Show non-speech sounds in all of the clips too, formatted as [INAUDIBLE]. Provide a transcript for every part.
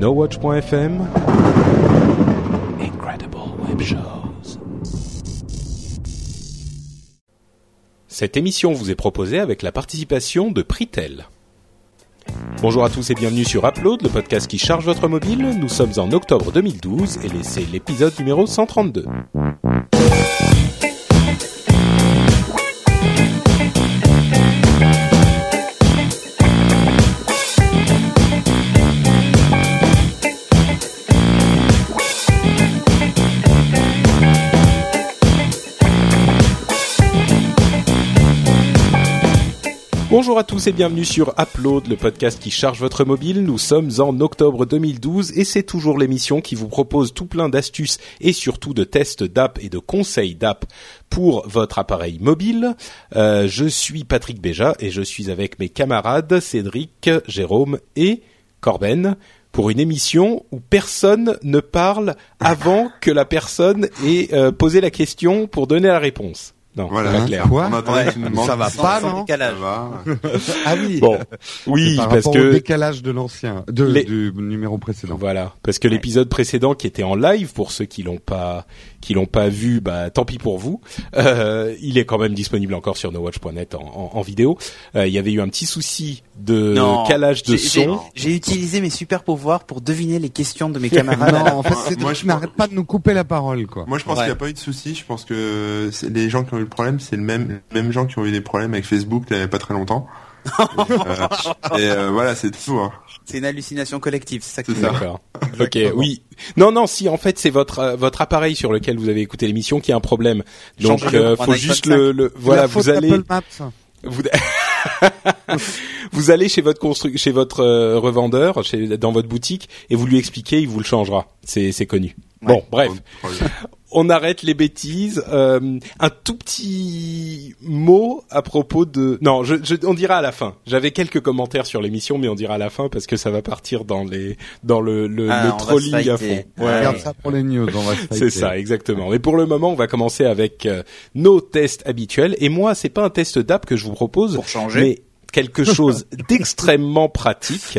NoWatch.fm Incredible Web Shows. Cette émission vous est proposée avec la participation de Pritel. Bonjour à tous et bienvenue sur Upload, le podcast qui charge votre mobile. Nous sommes en octobre 2012 et c'est l'épisode numéro 132. Bonjour à tous et bienvenue sur Upload, le podcast qui charge votre mobile. Nous sommes en octobre 2012 et c'est toujours l'émission qui vous propose tout plein d'astuces et surtout de tests d'app et de conseils d'app pour votre appareil mobile. Euh, je suis Patrick Béja et je suis avec mes camarades Cédric, Jérôme et Corben pour une émission où personne ne parle avant que la personne ait euh, posé la question pour donner la réponse. Non, Voilà. c'est pas clair. Quoi On attendait que tu nous demandes Ça va pas, non décalage. Ça va. [LAUGHS] Ah oui. Bon, oui, par parce rapport que au décalage de l'ancien, de, Les- du numéro précédent. Voilà, parce que l'épisode précédent qui était en live pour ceux qui l'ont pas qui l'ont pas vu, bah tant pis pour vous. Euh, il est quand même disponible encore sur nowatch.net en, en, en vidéo. Euh, il y avait eu un petit souci de Non. calage de son. J'ai utilisé mes super pouvoirs pour deviner les questions de mes [LAUGHS] camarades. Non, en fait, Moi, je n'arrête pas de nous couper la parole, quoi. Moi, je pense Ouais. qu'il n'y a pas eu de souci. Je pense que les gens qui ont eu le problème, c'est le même, les mêmes gens qui ont eu des problèmes avec Facebook il n'y a pas très longtemps. [LAUGHS] et euh, voilà, c'est tout. Hein. C'est une hallucination collective, c'est ça que. D'accord. [LAUGHS] ok, oui. Non, non, si en fait c'est votre euh, votre appareil sur lequel vous avez écouté l'émission qui a un problème. Donc euh, faut juste 5. le, le voilà, vous allez vous, [LAUGHS] vous allez chez votre constru chez votre euh, revendeur, chez dans votre boutique et vous lui expliquez, il vous le changera. C'est c'est connu. Bon, bref. On arrête les bêtises. Euh, un tout petit mot à propos de. Non, je, je- on dira à la fin. J'avais quelques commentaires sur l'émission, mais on dira à la fin parce que ça va partir dans les dans le le, Ah, le trolling à fond. Ouais. Regarde ça pour les news, on va se C'est ça, exactement. Mais pour le moment, on va commencer avec euh, nos tests habituels. Et moi, c'est pas un test d'app que je vous propose, Pour changer. mais quelque chose [LAUGHS] d'extrêmement pratique.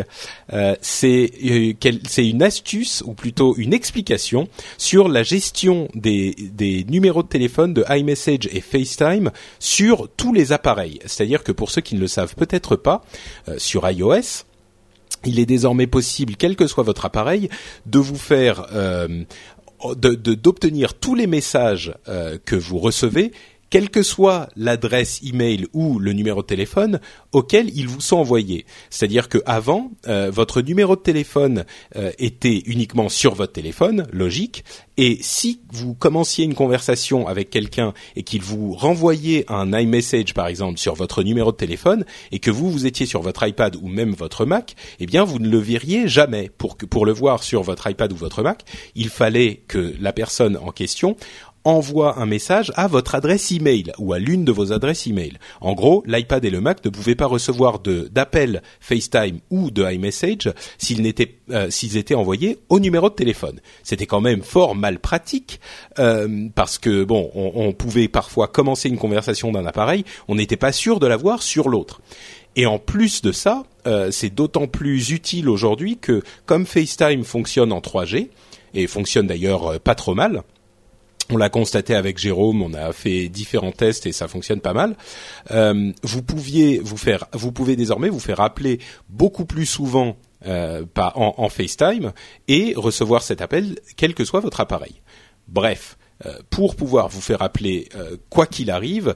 Euh, c'est euh, c'est une astuce ou plutôt une explication sur la gestion des, des numéros de téléphone de iMessage et FaceTime sur tous les appareils. C'est-à-dire que pour ceux qui ne le savent peut-être pas, euh, sur iOS, il est désormais possible, quel que soit votre appareil, de vous faire euh, de- de- d'obtenir tous les messages euh, que vous recevez quelle que soit l'adresse email ou le numéro de téléphone auquel ils vous sont envoyés. C'est-à-dire que avant, euh, votre numéro de téléphone euh, était uniquement sur votre téléphone, logique, et si vous commenciez une conversation avec quelqu'un et qu'il vous renvoyait un iMessage par exemple sur votre numéro de téléphone et que vous vous étiez sur votre iPad ou même votre Mac, eh bien vous ne le verriez jamais. Pour que pour le voir sur votre iPad ou votre Mac, il fallait que la personne en question envoie un message à votre adresse email ou à l'une de vos adresses email. En gros, l'iPad et le Mac ne pouvaient pas recevoir d'appels FaceTime ou de iMessage s'ils n'étaient euh, étaient envoyés au numéro de téléphone. C'était quand même fort mal pratique euh, parce que bon, on, on pouvait parfois commencer une conversation d'un appareil, on n'était pas sûr de l'avoir sur l'autre. Et en plus de ça, euh, c'est d'autant plus utile aujourd'hui que comme FaceTime fonctionne en 3G et fonctionne d'ailleurs euh, pas trop mal, on l'a constaté avec Jérôme, on a fait différents tests et ça fonctionne pas mal. Euh, vous pouvez désormais vous faire appeler beaucoup plus souvent euh, en, FaceTime et recevoir cet appel quel que soit votre appareil. Bref, pour pouvoir vous faire appeler euh, quoi qu'il arrive,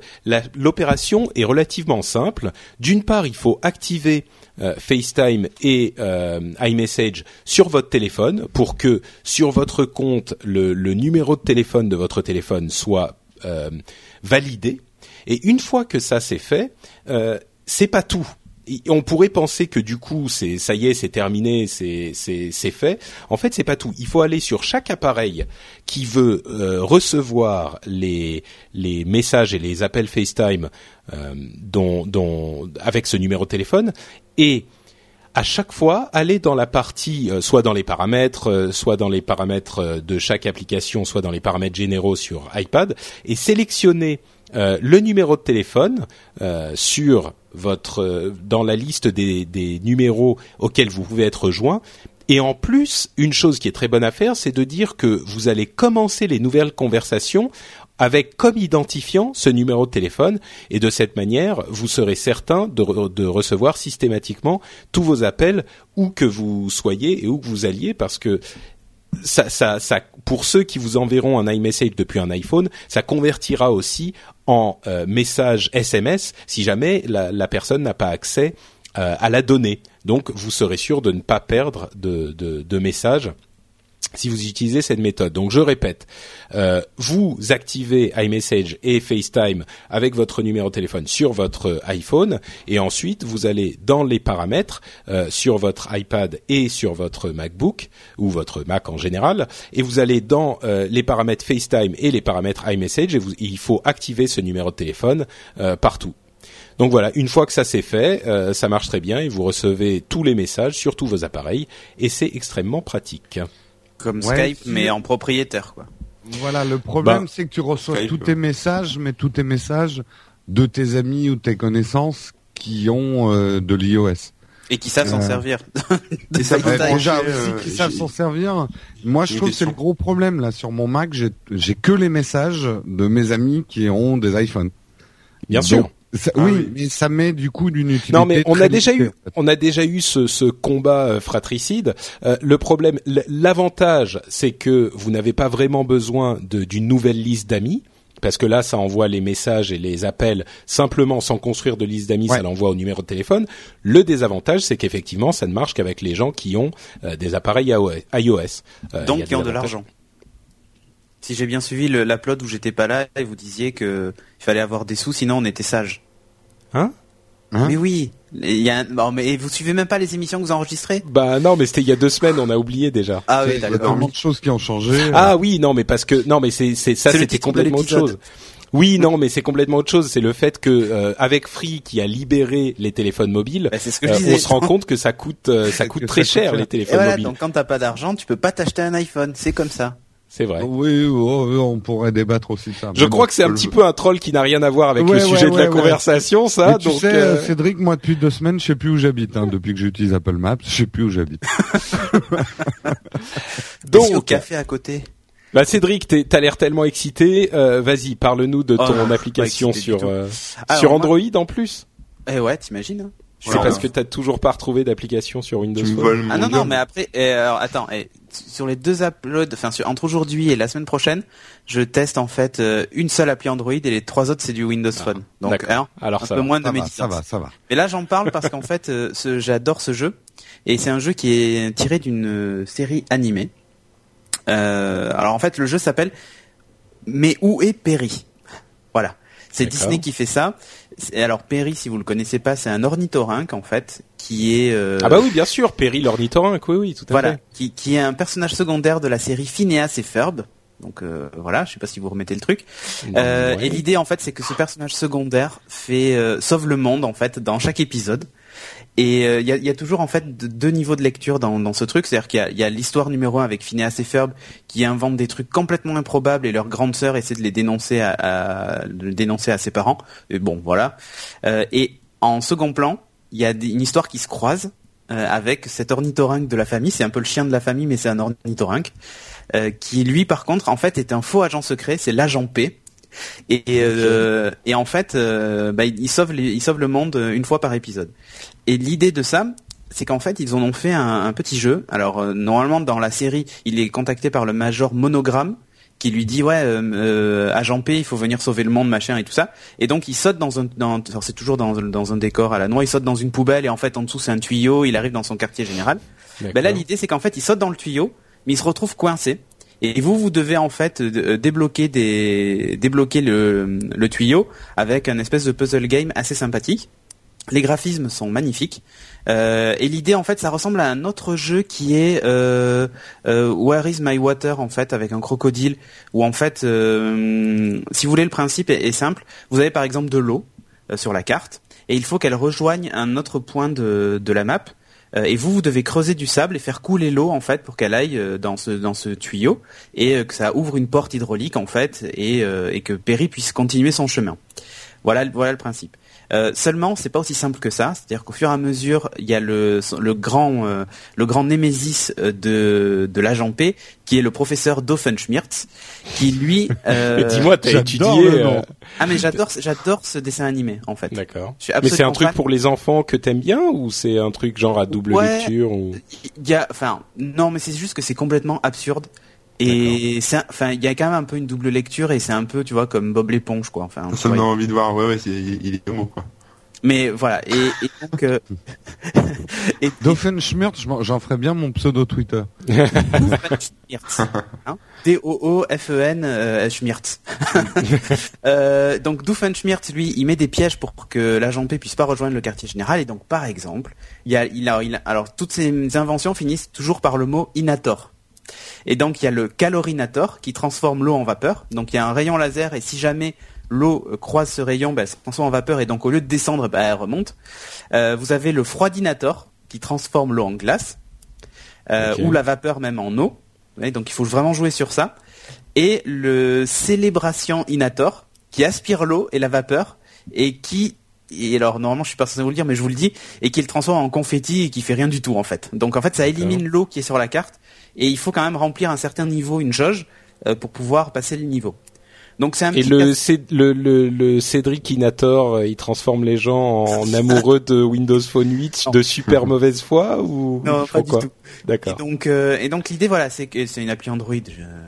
l'opération est relativement simple. D'une part, il faut activer euh, FaceTime et euh, iMessage sur votre téléphone pour que sur votre compte le, numéro de téléphone de votre téléphone soit euh, validé. Et une fois que ça c'est fait, euh, c'est pas tout. On pourrait penser que du coup c'est ça y est c'est terminé c'est fait. En fait c'est pas tout. Il faut aller sur chaque appareil qui veut euh, recevoir les messages et les appels FaceTime euh, avec ce numéro de téléphone et à chaque fois aller dans la partie euh, soit dans les paramètres soit dans les paramètres de chaque application soit dans les paramètres généraux sur iPad et sélectionner euh, le numéro de téléphone euh, sur votre euh, dans la liste des, numéros auxquels vous pouvez être joint. Et en plus, une chose qui est très bonne à faire, c'est de dire que vous allez commencer les nouvelles conversations avec comme identifiant ce numéro de téléphone. Et de cette manière, vous serez certain de, de, recevoir systématiquement tous vos appels où que vous soyez et où que vous alliez parce que ça, ça, ça, pour ceux qui vous enverront un iMessage depuis un iPhone, ça convertira aussi en euh, message SMS si jamais la, personne n'a pas accès euh, à la donnée. Donc, vous serez sûr de ne pas perdre de, de, de messages si vous utilisez cette méthode. Donc je répète, euh, vous activez iMessage et FaceTime avec votre numéro de téléphone sur votre iPhone et ensuite vous allez dans les paramètres euh, sur votre iPad et sur votre MacBook ou votre Mac en général et vous allez dans euh, les paramètres FaceTime et les paramètres iMessage et il faut activer ce numéro de téléphone partout. Donc voilà, une fois que ça c'est fait, ça marche très bien et vous recevez tous les messages sur tous vos appareils et c'est extrêmement pratique. Comme Ouais, Skype, si- mais en propriétaire, quoi. Voilà, le problème, Bah, c'est que tu reçois Skype, tous ouais. tes messages, mais tous tes messages de tes amis ou tes connaissances qui ont euh, de l'iOS. Et qui savent s'en Euh, servir. [LAUGHS] Et ça déjà euh, aussi qui savent s'en servir. Moi, je trouve que c'est le gros problème là sur mon Mac. J'ai j'ai que les messages de mes amis qui ont des iPhones. Bien Donc, sûr. Ça- Ah oui, oui. mais ça met du coup d'une utilité. Non, mais on très a déjà limitée, eu, on a déjà eu ce, ce combat euh, fratricide. Euh, le problème, l'avantage, c'est que vous n'avez pas vraiment besoin de- d'une nouvelle liste d'amis. Parce que là, ça envoie les messages et les appels simplement sans construire de liste d'amis, Ouais. ça l'envoie au numéro de téléphone. Le désavantage, c'est qu'effectivement, ça ne marche qu'avec les gens qui ont euh, des appareils iOS. iOS. Euh, Donc, qui ont de l'argent. Si j'ai bien suivi le- l'upload où j'étais pas là, et vous disiez que il fallait avoir des sous, sinon on était sage. Hein Hein mais oui, il y a un- bon, mais vous suivez même pas les émissions que vous enregistrez? Bah non, mais c'était il y a deux semaines, on a oublié déjà. Ah oui, Il y a d'accord. tellement de choses qui ont changé. Ah oui, non, mais parce que non, mais c'est c'est ça, c'était complètement autre chose. Oui, non, mais c'est complètement autre chose. C'est le fait que euh, avec Free qui a libéré les téléphones mobiles, Bah, c'est ce que euh, on se rend compte que ça coûte euh, ça [LAUGHS] coûte ça très coûte cher cher. les Et téléphones voilà, mobiles. donc quand t'as pas d'argent, tu peux pas t'acheter un iPhone, c'est comme ça. C'est vrai. Oui, oh, oh, on pourrait débattre aussi de ça. Je crois que c'est un petit peu un troll qui n'a rien à voir avec Ouais, le ouais, sujet de la ouais, conversation, ça. Mais tu donc, sais, euh, Cédric, moi depuis deux semaines, je sais plus où j'habite. Hein, depuis que j'utilise Apple Maps, je sais plus où j'habite. [LAUGHS] Donc, au café à côté. bah Cédric, t'es- t'as l'air tellement excité. Euh, Vas-y, parle-nous de Oh, ton pas application sur euh, Alors, sur moi- Android en plus. Eh ouais, t'imagines hein C'est parce que t'as toujours pas retrouvé d'application sur Windows Tu Phone. Ah non non, mais après, eh, alors, attends, eh, sur les deux uploads, enfin entre aujourd'hui et la semaine prochaine, je teste en fait euh, une seule appli Android et les trois autres c'est du Windows Phone. Donc D'accord. hein, Alors un ça peu va. moins de Ça va, médisance. ça va, ça va. Mais là, j'en parle parce qu'en [LAUGHS] fait, euh, ce- j'adore ce jeu. Et c'est un jeu qui est tiré d'une euh, série animée. Euh, alors en fait, le jeu s'appelle Mais où est Perry? Voilà. C'est. Disney qui fait ça. Alors Perry, si vous le connaissez pas, c'est un ornithorynque en fait, qui est euh, Ah bah oui, bien sûr, Perry l'ornithorynque, oui, oui, tout à voilà, fait. qui, qui est un personnage secondaire de la série Phineas et Ferb. Donc euh, voilà, je sais pas si vous remettez le truc. Euh, Ouais. Et l'idée en fait, c'est que ce personnage secondaire fait euh, sauve le monde en fait dans chaque épisode. Et euh, il y, a, y a toujours en fait de- deux niveaux de lecture dans, dans ce truc, c'est-à-dire qu'il y a- l'histoire numéro un avec Phineas et Ferb qui inventent des trucs complètement improbables et leur grande sœur essaie de les dénoncer à, à- dénoncer à ses parents. Et bon, voilà. Euh, et en second plan, il y a une histoire qui se croise euh, avec cet ornithorynque de la famille. C'est un peu le chien de la famille, mais c'est un ornithorynque euh, qui lui, par contre, en fait, est un faux agent secret. C'est l'agent P. Et, euh, et en fait, euh, bah, il, il sauve les- il sauve le monde euh, une fois par épisode. Et l'idée de ça, c'est qu'en fait, ils en ont fait un, un petit jeu. Alors, euh, normalement, dans la série, il est contacté par le major Monogramme, qui lui dit, ouais, euh, euh, agent P, il faut venir sauver le monde, machin, et tout ça. Et donc, il saute dans un... Dans, c'est toujours dans, dans un décor à la noix, il saute dans une poubelle, et en fait, en dessous, c'est un tuyau, il arrive dans son quartier général. Ben là, l'idée, c'est qu'en fait, il saute dans le tuyau, mais il se retrouve coincé. Et vous, vous devez en fait euh, débloquer des débloquer le, le tuyau avec un espèce de puzzle game assez sympathique. Les graphismes sont magnifiques. Euh, et l'idée, en fait, ça ressemble à un autre jeu qui est euh, euh, Where is my water, en fait, avec un crocodile. Où en fait, euh, si vous voulez, le principe est, est simple. Vous avez par exemple de l'eau euh, sur la carte, et il faut qu'elle rejoigne un autre point de, de la map. Euh, et vous, vous devez creuser du sable et faire couler l'eau en fait pour qu'elle aille euh, dans ce dans ce tuyau et euh, que ça ouvre une porte hydraulique en fait et, et que Perry puisse continuer son chemin. Voilà, voilà le principe. Euh, seulement, c'est pas aussi simple que ça. C'est-à-dire qu'au fur et à mesure, il y a le, le grand, euh, le grand némésis euh, de, de l'agent P, qui est le professeur Doofenshmirtz, qui lui. [LAUGHS] Euh... Dis-moi, t'as étudié. Ah mais j'adore, j'adore ce dessin animé en fait. D'accord. Mais c'est un truc pour les enfants que t'aimes bien ou c'est un truc genre à double lecture ou... Il y a, enfin, non, mais c'est juste que c'est complètement absurde. Et c'est, enfin, il y a quand même un peu une double lecture et c'est un peu, tu vois, comme Bob l'éponge, quoi. Enfin, ça me donne envie de voir. Ouais, ouais, il, est homo, quoi. Mais voilà. Et, et [LAUGHS] donc, euh... [LAUGHS] Doofenshmirtz, j'en ferais bien mon pseudo Twitter. [LAUGHS] Hein? D-O-O-F-E-N euh, Schmirtz. euh, donc Doofenshmirtz, lui, il met des pièges pour que l'agent P puisse pas rejoindre le quartier général. Et donc, par exemple, il y a, il a, il a alors toutes ces inventions finissent toujours par le mot Inator. Et donc il y a le calorinator qui transforme l'eau en vapeur. Donc il y a un rayon laser et si jamais l'eau croise ce rayon, bah, elle se transforme en vapeur et donc au lieu de descendre, bah, elle remonte. Euh, vous avez le froidinator qui transforme l'eau en glace euh, ou la vapeur même en eau. donc il faut vraiment jouer sur ça. Et le célébration inator qui aspire l'eau et la vapeur et qui et alors normalement je suis pas censé vous le dire mais je vous le dis et qui le transforme en confetti et qui fait rien du tout en fait. Donc en fait ça élimine l'eau qui est sur la carte et il faut quand même remplir un certain niveau, une jauge, euh, pour pouvoir passer le niveau. Donc c'est un et le, le, le, le Cédric Inator, euh, il transforme les gens en amoureux de Windows Phone 8 de super [LAUGHS] mauvaise foi ou non pas du tout. D'accord. Et donc euh, et donc l'idée voilà c'est que c'est une appli Android,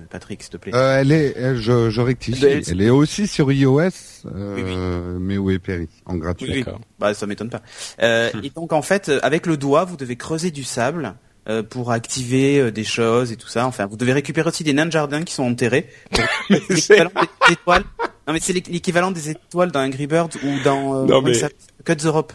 Patrick s'il te plaît. Euh, elle est, je, je rectifie, elle, est aussi sur iOS, euh, mais où est Perry en gratuit. Oui, Bah ça m'étonne pas. Euh, [LAUGHS] et donc en fait avec le doigt vous devez creuser du sable euh, pour activer euh, des choses et tout ça. Enfin, vous devez récupérer aussi des nains de jardin qui sont enterrés. [LAUGHS] étoiles. Non, mais c'est l'équivalent des étoiles dans Angry Birds ou dans euh, mais... Cut the Rope.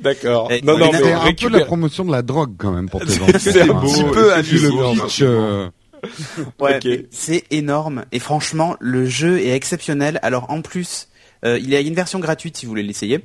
D'accord. Non, non, mais c'est un peu la promotion de la drogue quand même pour [LAUGHS] tes enfants. c'est un petit peu amusant. [LAUGHS] ouais, c'est énorme et franchement le jeu est exceptionnel. Alors en plus, euh, il y a une version gratuite si vous voulez l'essayer.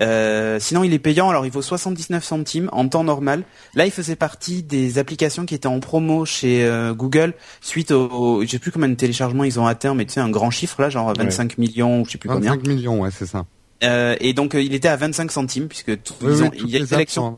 Euh, sinon, il est payant. Alors, il vaut 79 centimes en temps normal. Là, il faisait partie des applications qui étaient en promo chez euh, Google suite au, au je sais plus combien de téléchargements ils ont atteint, mais tu sais un grand chiffre là, genre 25 millions ou je sais plus 25 combien. 25 millions, ouais, c'est ça. Euh, et donc, euh, il était à 25 centimes puisque ils ont, il y a une sélection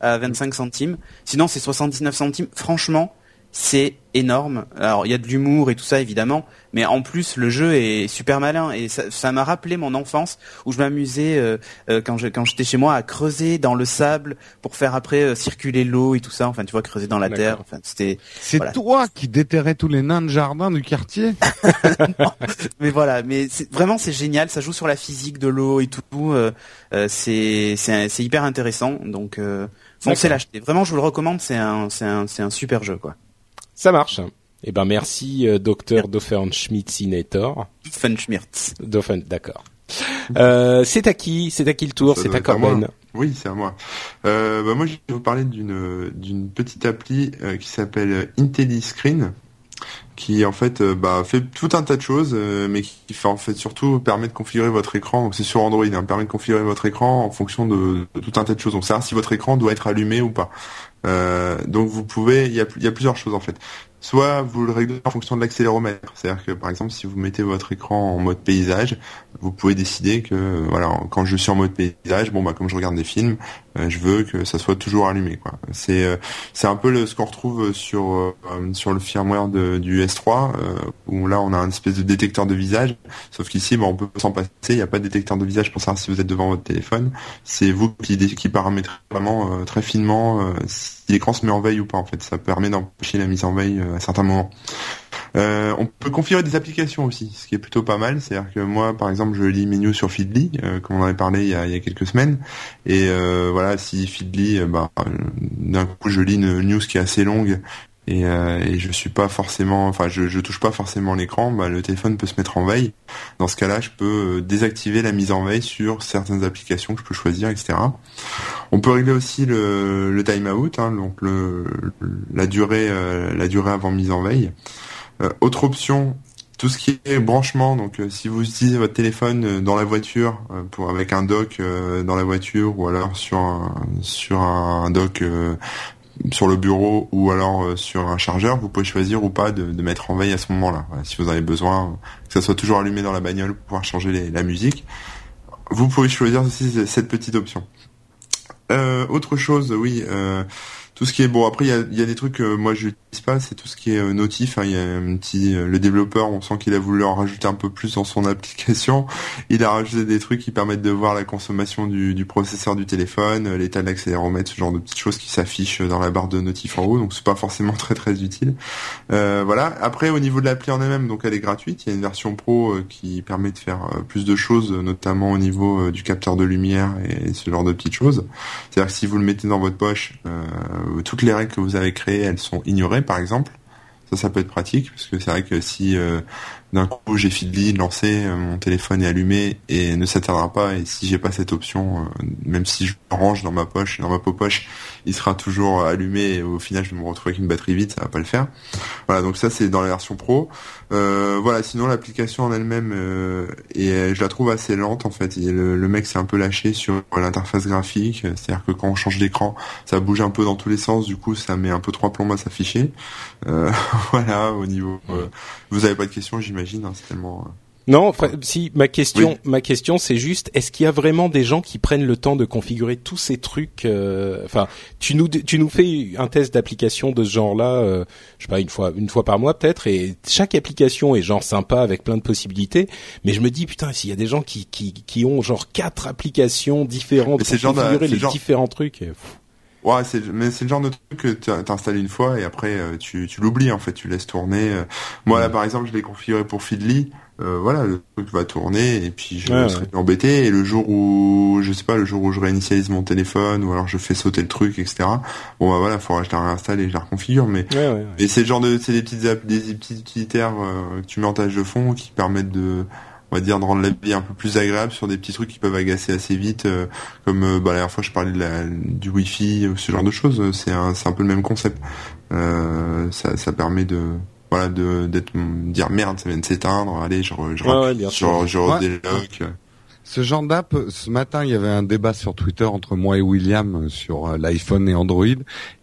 à 25 centimes. Sinon, c'est 79 centimes. Franchement, c'est énorme. Alors il y a de l'humour et tout ça évidemment, mais en plus le jeu est super malin et ça m'a rappelé mon enfance où je m'amusais euh, euh, quand quand j'étais chez moi à creuser dans le sable pour faire après euh, circuler l'eau et tout ça. Enfin tu vois creuser dans la terre. Enfin c'était. C'est toi qui déterrais tous les nains de jardin du quartier. [LAUGHS] mais voilà, mais vraiment c'est génial. Ça joue sur la physique de l'eau et tout. c'est c'est hyper intéressant. Donc foncez l'acheter. Vraiment je vous le recommande. C'est un c'est un c'est un super jeu quoi. Ça marche. Eh ben merci euh, docteur Doffenschmitzinator. Doffenschmirtz. Doffen, d'accord. Euh, c'est à qui C'est à qui le tour? C'est à Corben. Oui, c'est à moi. Euh, bah moi, je vais vous parler d'une d'une petite appli euh, qui s'appelle IntelliScreen, qui en fait bah, fait tout un tas de choses, mais qui en fait surtout permet de configurer votre écran. C'est sur Android, hein, permet de configurer votre écran en fonction de, tout un tas de choses. Donc savoir si votre écran doit être allumé ou pas. Euh, donc vous pouvez, il y a, plusieurs choses en fait. Soit vous le réglez en fonction de l'accéléromètre, c'est-à-dire que par exemple si vous mettez votre écran en mode paysage, vous pouvez décider que voilà quand je suis en mode paysage, bon bah comme je regarde des films, euh, je veux que ça soit toujours allumé quoi. C'est euh, c'est un peu le, ce qu'on retrouve sur euh, sur le firmware du S3 où là on a un espèce de détecteur de visage, sauf qu'ici bah, on peut s'en passer, il n'y a pas de détecteur de visage pour savoir si vous êtes devant votre téléphone, c'est vous qui qui paramétrez vraiment très finement si l'écran se met en veille ou pas en fait, ça permet d'empêcher la mise en veille à certains moments. Euh, on peut configurer des applications aussi, ce qui est plutôt pas mal. C'est-à-dire que moi, par exemple, je lis mes news sur Feedly, euh, comme on en avait parlé il y a, il y a quelques semaines. Et euh, voilà, si Feedly, euh, bah, d'un coup, je lis une news qui est assez longue et, et je suis pas forcément, enfin, je, touche pas forcément l'écran, bah, le téléphone peut se mettre en veille. Dans ce cas-là, je peux désactiver la mise en veille sur certaines applications que je peux choisir, etc. On peut régler aussi le, le timeout, hein, donc la durée, la durée avant mise en veille. Euh, autre option, tout ce qui est branchement, donc euh, si vous utilisez votre téléphone euh, dans la voiture pour avec un dock dans la voiture ou alors sur un, sur un dock sur le bureau ou alors sur un chargeur, vous pouvez choisir ou pas de, de mettre en veille à ce moment-là. si vous avez besoin que ça soit toujours allumé dans la bagnole pour pouvoir changer la musique. vous pouvez choisir aussi cette petite option. Euh, autre chose, oui, euh, tout ce qui est bon après il y a, y a, des trucs que moi je n'utilise pas c'est tout ce qui est euh, notif hein, il y a un petit euh, le développeur on sent qu'il a voulu en rajouter un peu plus dans son [LAUGHS] application. Il a rajouté des trucs qui permettent de voir la consommation du, du processeur du téléphone euh, l'état de l'accéléromètre ce genre de petites choses qui s'affichent dans la barre de notif en haut donc c'est pas forcément [LAUGHS] très très utile. Euh, voilà. Après au niveau de l'appli en elle-même donc elle est gratuite. Il y a une version pro qui permet de faire plus de choses notamment au niveau du capteur de lumière et ce genre de petites choses. C'est à dire que si vous le mettez dans votre poche euh, toutes les règles que vous avez créées, elles sont ignorées, par exemple. Ça, ça peut être pratique, parce que c'est vrai que si euh, d'un coup j'ai Feedly lancé, euh, mon téléphone est allumé et ne s'atteindra pas, et si j'ai pas cette option, même si je range dans ma poche, dans ma peau poche, il sera toujours allumé et au final je vais me retrouver avec une batterie vide, ça va pas le faire. Voilà, donc ça c'est dans la version pro. Euh, voilà, sinon l'application en elle-même, euh, et euh, je la trouve assez lente en fait. le, mec s'est un peu lâché sur l'interface graphique, c'est-à-dire que quand on change d'écran, ça bouge un peu dans tous les sens, du coup ça met un peu trois plombs à s'afficher. [LAUGHS] voilà, au niveau. vous avez pas de questions, j'imagine, hein, c'est tellement. Non, si ma question, ma question, c'est juste, est-ce qu'il y a vraiment des gens qui prennent le temps de configurer tous ces trucs euh, Enfin, tu nous, tu nous fais un test d'application de ce genre-là, euh, je sais pas une fois, une fois par mois peut-être, et chaque application est genre sympa avec plein de possibilités. Mais je me dis putain, s'il y a des gens qui qui, qui ont genre quatre applications différentes pour configurer les différents trucs. Ouais, c'est mais c'est le genre de truc que tu installes une fois et après euh, tu, tu l'oublies en fait, tu laisses tourner. Moi là par exemple, je l'ai configuré pour Feedly. Euh, voilà, le truc va tourner et puis je serai embêté. Et le jour où, je sais pas, le jour où je réinitialise mon téléphone ou alors je fais sauter le truc, etc. Bon bah voilà, faudra que je la réinstalle et je la reconfigure. Mais, mais c'est le genre de, c'est des petites des petits utilitaires euh, que tu mets en tâche de fond qui permettent de on va dire de rendre la vie un peu plus agréable sur des petits trucs qui peuvent agacer assez vite euh, comme bah, la dernière fois je parlais de la, du wifi ou ce genre de choses c'est un c'est un peu le même concept. Ça ça permet de voilà de d'être dire merde ça vient de s'éteindre allez je je, je, ce genre d'app, ce matin, il y avait un débat sur Twitter entre moi et William sur euh, l'iPhone et Android.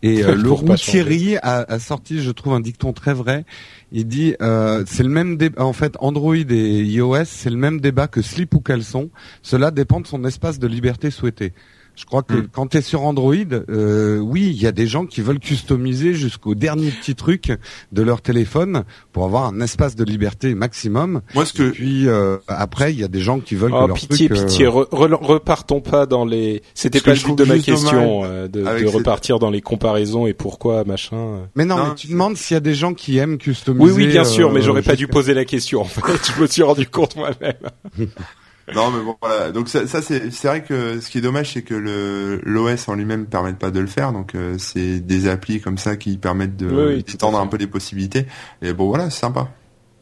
Et [LAUGHS] euh, Laurent Thierry a, a, sorti, je trouve, un dicton très vrai. Il dit, euh, c'est le même débat. En fait, Android et iOS, c'est le même débat que slip ou caleçon. Cela dépend de son espace de liberté souhaité. Je crois que hmm. quand tu es sur Android, euh, oui, il y a des gens qui veulent customiser jusqu'au dernier petit truc de leur téléphone pour avoir un espace de liberté maximum. Moi, ce que Et puis euh, après, il y a des gens qui veulent oh, que pitié, leur pitié, euh, repartons pas dans les. C'était pas le but de ma question euh, de, de repartir dans les comparaisons et pourquoi machin. Mais non, mais tu demandes s'il y a des gens qui aiment customiser. Oui, oui, bien sûr, mais j'aurais pas dû poser la question. En fait, [LAUGHS] je me suis rendu compte moi-même. [LAUGHS] non mais bon voilà. Donc ça, ça c'est c'est vrai que ce qui est dommage c'est que le l'OS en lui-même permet pas de le faire. Donc euh, c'est des applis comme ça qui permettent de d'étendre un peu les possibilités. Et bon voilà c'est sympa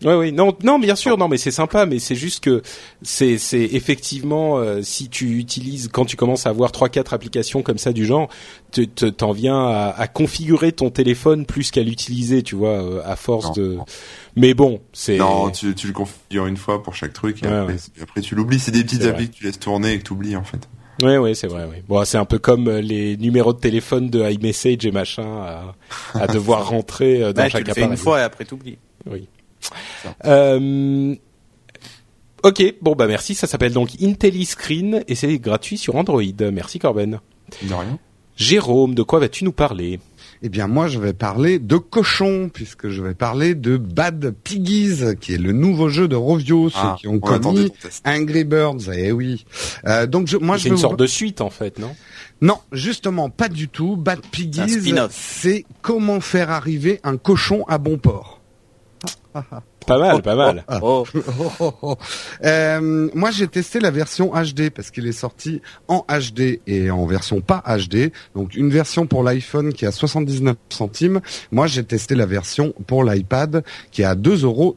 oui, oui, non, non, bien sûr, non, mais c'est sympa, mais c'est juste que c'est, c'est effectivement, euh, si tu utilises, quand tu commences à avoir trois, quatre applications comme ça du genre, tu t'en viens à, à, configurer ton téléphone plus qu'à l'utiliser, tu vois, euh, à force de. Mais bon, c'est. Non, tu, tu le configures une fois pour chaque truc, et après, tu l'oublies. C'est des petites applis que tu laisses tourner et que tu oublies en fait. Oui, oui, c'est vrai. Oui. Bon, c'est un peu comme euh, les numéros de téléphone de iMessage et machin à, à devoir [LAUGHS] rentrer dans chaque appareil. une fois et après t'oublies. Oui. Euh, ok, bon bah merci. Ça s'appelle donc IntelliScreen et c'est gratuit sur Android. Merci Corben. De rien. Jérôme, de quoi vas-tu nous parler? Eh bien, moi, je vais parler de cochon, puisque je vais parler de Bad Piggies, qui est le nouveau jeu de Rovio, ceux ah, qui ont connu Angry Birds. Eh oui. Euh, donc, je, moi, je une sorte de suite, en fait, non? Non, justement, pas du tout. Bad Piggies, c'est comment faire arriver un cochon à bon port. [LAUGHS] Pas mal, pas mal. [LAUGHS] Oh, oh. euh, moi, j'ai testé la version HD parce qu'il est sorti en HD et en version pas HD. Donc, une version pour l'iPhone qui a 79 centimes. Moi, j'ai testé la version pour l'iPad qui est à 2,39 euros.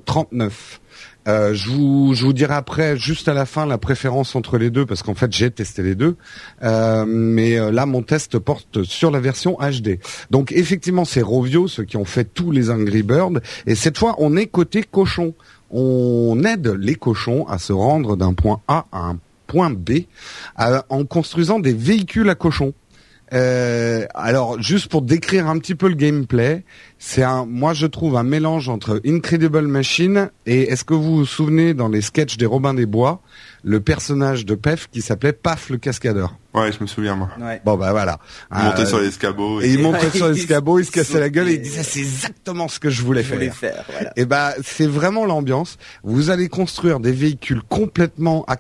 Euh, je, vous, dirai après, juste à la fin, la préférence entre les deux, parce qu'en fait, j'ai testé les deux. Euh, mais euh, là, mon test porte sur la version HD. Donc, effectivement, c'est Rovio, ceux qui ont fait tous les Angry Birds. Et cette fois, on est côté cochon. On aide les cochons à se rendre d'un point A à un point B en construisant des véhicules à cochons. Euh, alors, juste pour décrire un petit peu le gameplay, c'est un, moi je trouve un mélange entre Incredible Machine et est-ce que vous vous souvenez dans les sketchs des Robins des Bois, le personnage de Pef qui s'appelait Paf le cascadeur. Ouais, je me souviens moi. Ouais. Bon bah voilà. Il montait Euh, sur l'escabeau. et il [LAUGHS] montait sur l'escabeau, il se cassait la gueule et il disait c'est exactement ce que je voulais Je faire. voulais faire, voilà. Et ben c'est vraiment l'ambiance. Vous allez construire des véhicules complètement à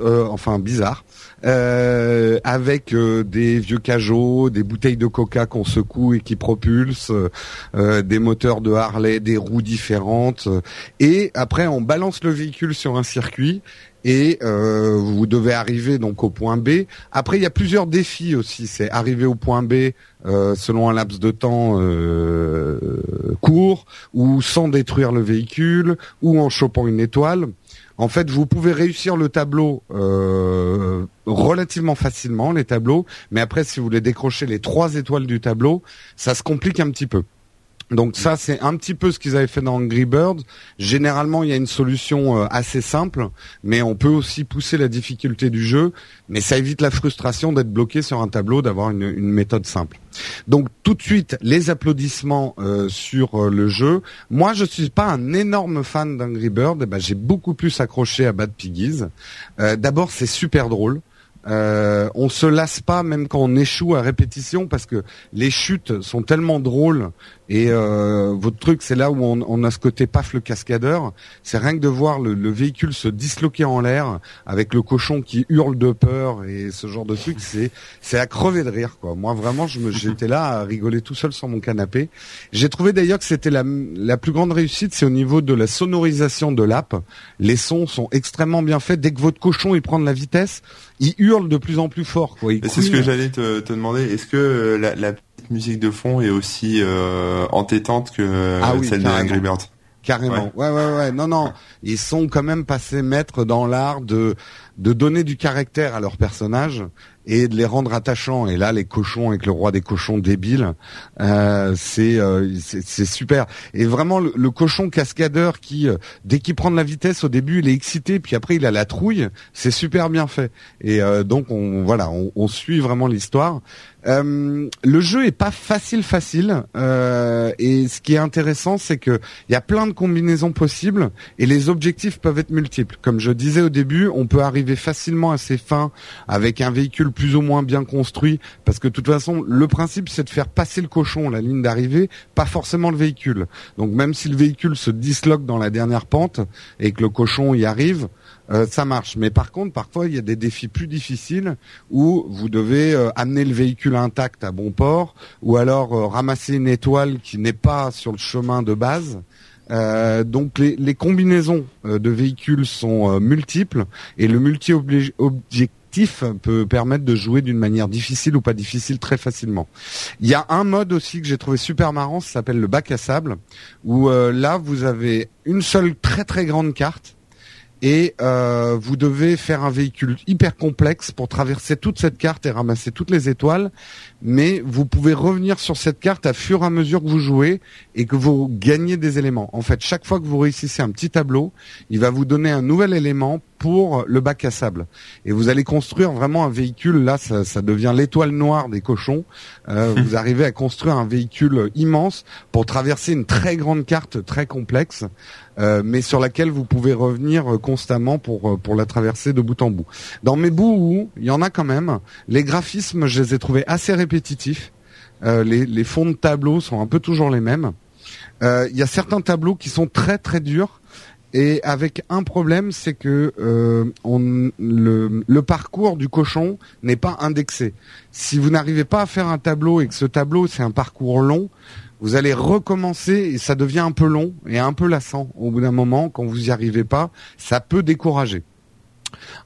euh, enfin bizarres, euh, avec euh, des vieux cajots, des bouteilles de Coca qu'on secoue et qui propulsent, euh, euh, des moteurs de Harley, des roues différentes. euh, et après on balance le véhicule sur un circuit. Et euh, vous devez arriver donc au point B. Après, il y a plusieurs défis aussi. C'est arriver au point B euh, selon un laps de temps euh, court, ou sans détruire le véhicule, ou en chopant une étoile. En fait, vous pouvez réussir le tableau relativement facilement, les tableaux, mais après, si vous voulez décrocher les trois étoiles du tableau, ça se complique un petit peu. Donc ça, c'est un petit peu ce qu'ils avaient fait dans Angry Birds. Généralement, il y a une solution euh, assez simple, mais on peut aussi pousser la difficulté du jeu, mais ça évite la frustration d'être bloqué sur un tableau, d'avoir une, une méthode simple. Donc tout de suite, les applaudissements euh, sur euh, le jeu. Moi, je suis pas un énorme fan d'Angry Bird. Eh ben, j'ai beaucoup plus accroché à Bad Piggies. Euh, D'abord, c'est super drôle. Euh, on se lasse pas même quand on échoue à répétition parce que les chutes sont tellement drôles et euh, votre truc c'est là où on, on a ce côté paf le cascadeur. C'est rien que de voir le, le véhicule se disloquer en l'air avec le cochon qui hurle de peur et ce genre de truc c'est c'est à crever de rire quoi. Moi vraiment je me j'étais là à rigoler tout seul sur mon canapé. J'ai trouvé d'ailleurs que c'était la, la plus grande réussite c'est au niveau de la sonorisation de l'app. Les sons sont extrêmement bien faits. Dès que votre cochon il prend de la vitesse il hurle de plus en plus fort quoi. C'est ce que j'allais te, te demander. Est-ce que euh, la, la petite musique de fond est aussi euh, entêtante que Ah oui, celle de. Angry Birds Carrément. Ouais. ouais, ouais, Non, non. Ils sont quand même passés maîtres dans l'art de de donner du caractère à leurs personnages et de les rendre attachants. Et là, les cochons avec le roi des cochons débile, euh, c'est euh, c'est c'est super. Et vraiment, le, le cochon cascadeur qui, euh, dès qu'il prend de la vitesse au début, il est excité, puis après il a la trouille. C'est super bien fait. Et euh, donc, on voilà, on, on suit vraiment l'histoire. Euh, le jeu est pas facile facile euh, et ce qui est intéressant c'est que il y a plein de combinaisons possibles et les objectifs peuvent être multiples. Comme je disais au début, on peut arriver facilement à ses fins avec un véhicule plus ou moins bien construit parce que de toute façon le principe c'est de faire passer le cochon la ligne d'arrivée, pas forcément le véhicule. Donc même si le véhicule se disloque dans la dernière pente et que le cochon y arrive, euh, ça marche. Mais par contre, parfois, il y a des défis plus difficiles où vous devez euh, amener le véhicule intact à bon port ou alors euh, ramasser une étoile qui n'est pas sur le chemin de base. Donc les, les combinaisons de véhicules sont multiples et le multi-objectif peut permettre de jouer d'une manière difficile ou pas difficile très facilement. Il y a un mode aussi que j'ai trouvé super marrant, ça s'appelle le bac à sable, où là vous avez une seule très très grande carte et euh, vous devez faire un véhicule hyper complexe pour traverser toute cette carte et ramasser toutes les étoiles, mais vous pouvez revenir sur cette carte à fur et à mesure que vous jouez et que vous gagnez des éléments. En fait, chaque fois que vous réussissez un petit tableau, il va vous donner un nouvel élément pour le bac à sable. Et vous allez construire vraiment un véhicule, là ça, ça devient l'étoile noire des cochons. Euh, [LAUGHS] vous arrivez à construire un véhicule immense pour traverser une très grande carte très complexe. Euh, mais sur laquelle vous pouvez revenir euh, constamment pour euh, pour la traverser de bout en bout. Dans mes bouts il y en a quand même, les graphismes je les ai trouvés assez répétitifs. Euh, les, les fonds de tableau sont un peu toujours les mêmes. Euh, Il y a certains tableaux qui sont très très durs et avec un problème, c'est que euh, le, le parcours du cochon n'est pas indexé. Si vous n'arrivez pas à faire un tableau et que ce tableau c'est un parcours long, vous allez recommencer et ça devient un peu long et un peu lassant au bout d'un moment quand vous y arrivez pas, ça peut décourager.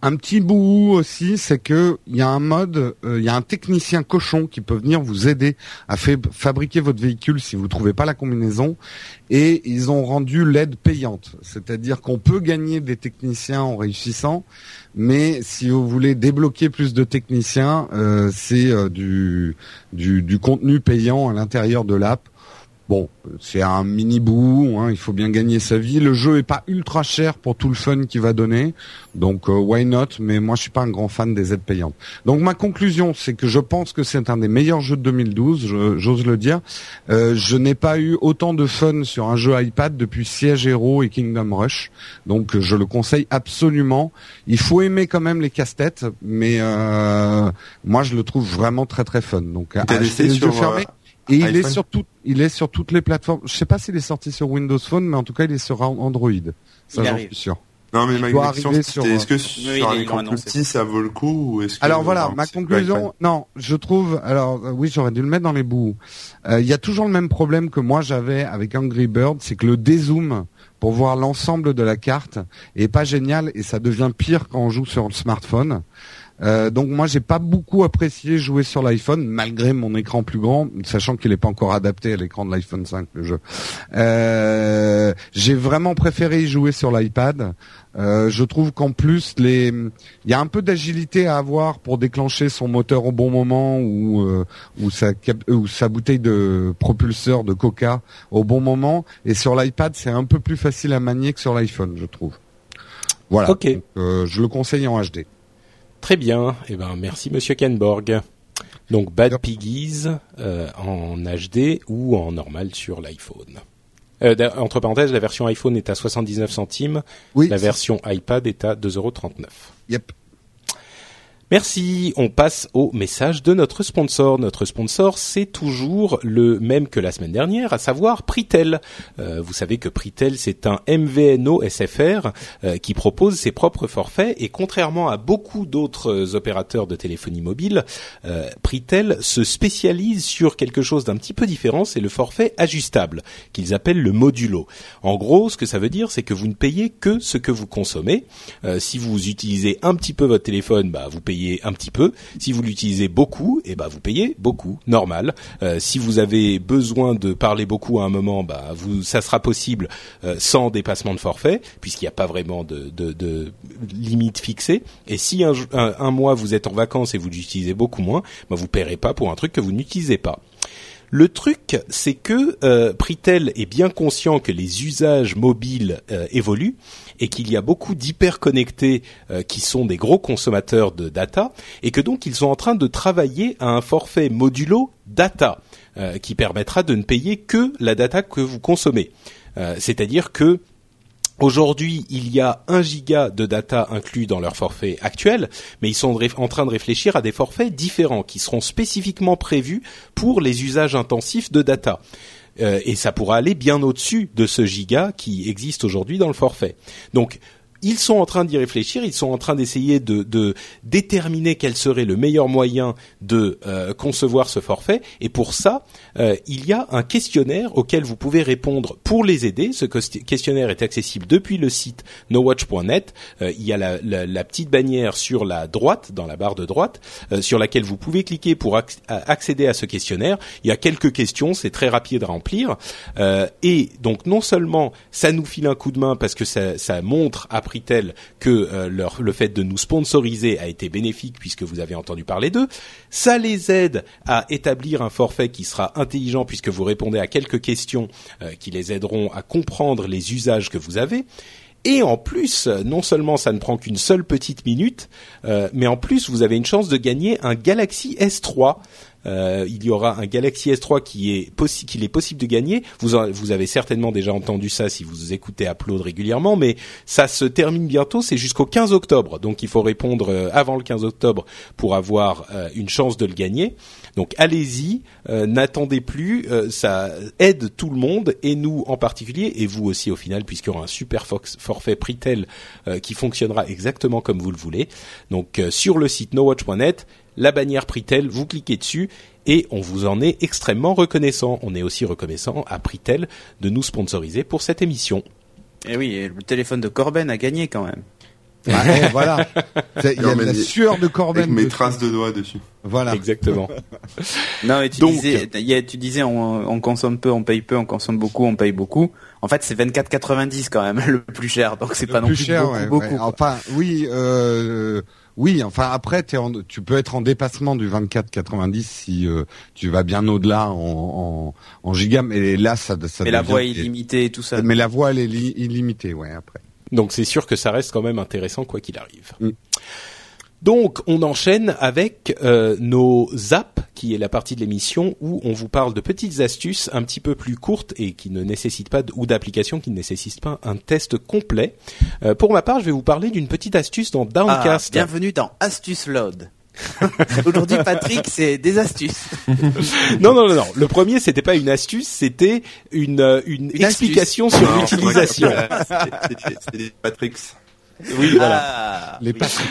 Un petit bout aussi, c'est que il y a un mode, euh, il y a un technicien cochon qui peut venir vous aider à fa- fabriquer votre véhicule si vous trouvez pas la combinaison. Et ils ont rendu l'aide payante, c'est-à-dire qu'on peut gagner des techniciens en réussissant, mais si vous voulez débloquer plus de techniciens, euh, c'est euh, du contenu payant à l'intérieur de l'app. Bon, c'est un mini bout, hein, il faut bien gagner sa vie. Le jeu est pas ultra cher pour tout le fun qu'il va donner, donc euh, why not? Mais moi, je suis pas un grand fan des aides payantes. Donc ma conclusion, c'est que je pense que c'est un des meilleurs jeux de 2012, j'ose le dire. Euh, je n'ai pas eu autant de fun sur un jeu iPad depuis Siege Hero et Kingdom Rush, donc je le conseille absolument. Il faut aimer quand même les casse-têtes, mais euh, moi, je le trouve vraiment très très fun. Donc, à les yeux fermés. Et il est sur tout, il est sur toutes les plateformes. Je sais pas s'il est sorti sur Windows Phone, mais en tout cas, il est sur Android. Ça, j'en suis sûr. Non, mais ma question, c'était est-ce que sur un écran plus petit, ça vaut le coup ou est-ce que Alors voilà, ma conclusion, non, je trouve, alors euh, oui, j'aurais dû le mettre dans les bouts. Euh, il y a toujours le même problème que moi j'avais avec Angry Bird, c'est que le dézoom pour voir l'ensemble de la carte est pas génial et ça devient pire quand on joue sur le smartphone. Euh, donc moi j'ai pas beaucoup apprécié jouer sur l'iPhone malgré mon écran plus grand, sachant qu'il n'est pas encore adapté à l'écran de l'iPhone 5 le jeu. Euh, j'ai vraiment préféré y jouer sur l'iPad. Euh, je trouve qu'en plus les, il y a un peu d'agilité à avoir pour déclencher son moteur au bon moment ou euh, ou sa ou sa bouteille de propulseur de Coca au bon moment. Et sur l'iPad c'est un peu plus facile à manier que sur l'iPhone, je trouve. Voilà. Ok. Euh, je le conseille en HD. Très bien. Eh ben, merci Monsieur Kenborg. Donc Bad Piggies euh, en HD ou en normal sur l'iPhone. Euh, entre parenthèses, la version iPhone est à 79 centimes. Oui, la version iPad est à 2,39 euros. Yep. Merci. On passe au message de notre sponsor. Notre sponsor, c'est toujours le même que la semaine dernière, à savoir Pritel. Euh, vous savez que Pritel, c'est un MVNO SFR euh, qui propose ses propres forfaits et contrairement à beaucoup d'autres opérateurs de téléphonie mobile, euh, Pritel se spécialise sur quelque chose d'un petit peu différent, c'est le forfait ajustable qu'ils appellent le modulo. En gros, ce que ça veut dire, c'est que vous ne payez que ce que vous consommez. si vous utilisez un petit peu votre téléphone, bah vous payez un petit peu. Si vous l'utilisez beaucoup, et eh ben vous payez beaucoup, normal. Euh, si vous avez besoin de parler beaucoup à un moment, bah vous, ça sera possible euh, sans dépassement de forfait, puisqu'il n'y a pas vraiment de, limite fixée. Et si un, mois vous êtes en vacances et vous l'utilisez beaucoup moins, bah vous paierez pas pour un truc que vous n'utilisez pas. Le truc, c'est que euh, Pritel est bien conscient que les usages mobiles évoluent et qu'il y a beaucoup d'hyperconnectés euh, qui sont des gros consommateurs de data et que donc ils sont en train de travailler à un forfait modulo data euh, qui permettra de ne payer que la data que vous consommez. Euh, c'est-à-dire que Aujourd'hui, il y a un giga de data inclus dans leur forfait actuel, mais ils sont en train de réfléchir à des forfaits différents qui seront spécifiquement prévus pour les usages intensifs de data. Euh, et ça pourra aller bien au-dessus de ce giga qui existe aujourd'hui dans le forfait. Donc ils sont en train d'y réfléchir, ils sont en train d'essayer de, de, déterminer quel serait le meilleur moyen de euh, concevoir ce forfait. Et pour ça, euh, il y a un questionnaire auquel vous pouvez répondre pour les aider. Ce questionnaire est accessible depuis le site nowatch.net. Euh, il y a la, la, la, petite bannière sur la droite, dans la barre de droite, sur laquelle vous pouvez cliquer pour accéder à ce questionnaire. Il y a quelques questions, c'est très rapide à remplir. et donc non seulement ça nous file un coup de main parce que ça, ça montre après tel que euh, le fait de nous sponsoriser a été bénéfique puisque vous avez entendu parler d'eux. Ça les aide à établir un forfait qui sera intelligent puisque vous répondez à quelques questions euh, qui les aideront à comprendre les usages que vous avez. Et en plus, non seulement ça ne prend qu'une seule petite minute, euh, mais en plus vous avez une chance de gagner un Galaxy S3 euh, il y aura un Galaxy S3 qui est qu'il est possible de gagner. Vous, avez certainement déjà entendu ça si vous écoutez Upload régulièrement, mais ça se termine bientôt. C'est jusqu'au 15 octobre, donc il faut répondre euh, avant le 15 octobre pour avoir une chance de le gagner. Donc allez-y, n'attendez plus, ça aide tout le monde et nous en particulier et vous aussi au final puisqu'il y aura un super forfait Pritel qui fonctionnera exactement comme vous le voulez. Donc sur le site nowatch.net, la bannière Pritel, vous cliquez dessus et on vous en est extrêmement reconnaissant. On est aussi reconnaissant à Pritel de nous sponsoriser pour cette émission. Et eh oui, le téléphone de Corben a gagné quand même. Eh, [LAUGHS] voilà. Il y a la sueur de Corben. Avec mes traces de doigts dessus. Voilà. Exactement. [LAUGHS] non, mais tu disais, tu disais, on, consomme peu, on paye peu, on consomme beaucoup, on paye beaucoup. En fait, c'est 24,90 quand même [LAUGHS] le plus cher, donc c'est pas non plus cher, beaucoup, beaucoup. Enfin, oui, euh, Oui, enfin après, tu peux être en dépassement du 24,90 si euh, tu vas bien au-delà en, en, giga, mais là ça, ça Mais la voix est illimitée et tout ça. Mais la voix elle est illimitée, ouais. Après. Donc c'est sûr que ça reste quand même intéressant quoi qu'il arrive. Mm. Donc, on enchaîne avec euh, nos apps, qui est la partie de l'émission où on vous parle de petites astuces un petit peu plus courtes et qui ne nécessitent pas ou d'applications qui ne nécessitent pas un test complet. Euh, pour ma part, je vais vous parler d'une petite astuce dans Downcast. Ah, bienvenue dans Astuce Load. [LAUGHS] Aujourd'hui, Patrick, c'est des astuces. [LAUGHS] non, non, non, non. Le premier, c'était pas une astuce, c'était une, euh, une, explication sur l'utilisation. C'est [LAUGHS] des Patricks. Oui, voilà. Ah. les Patricks.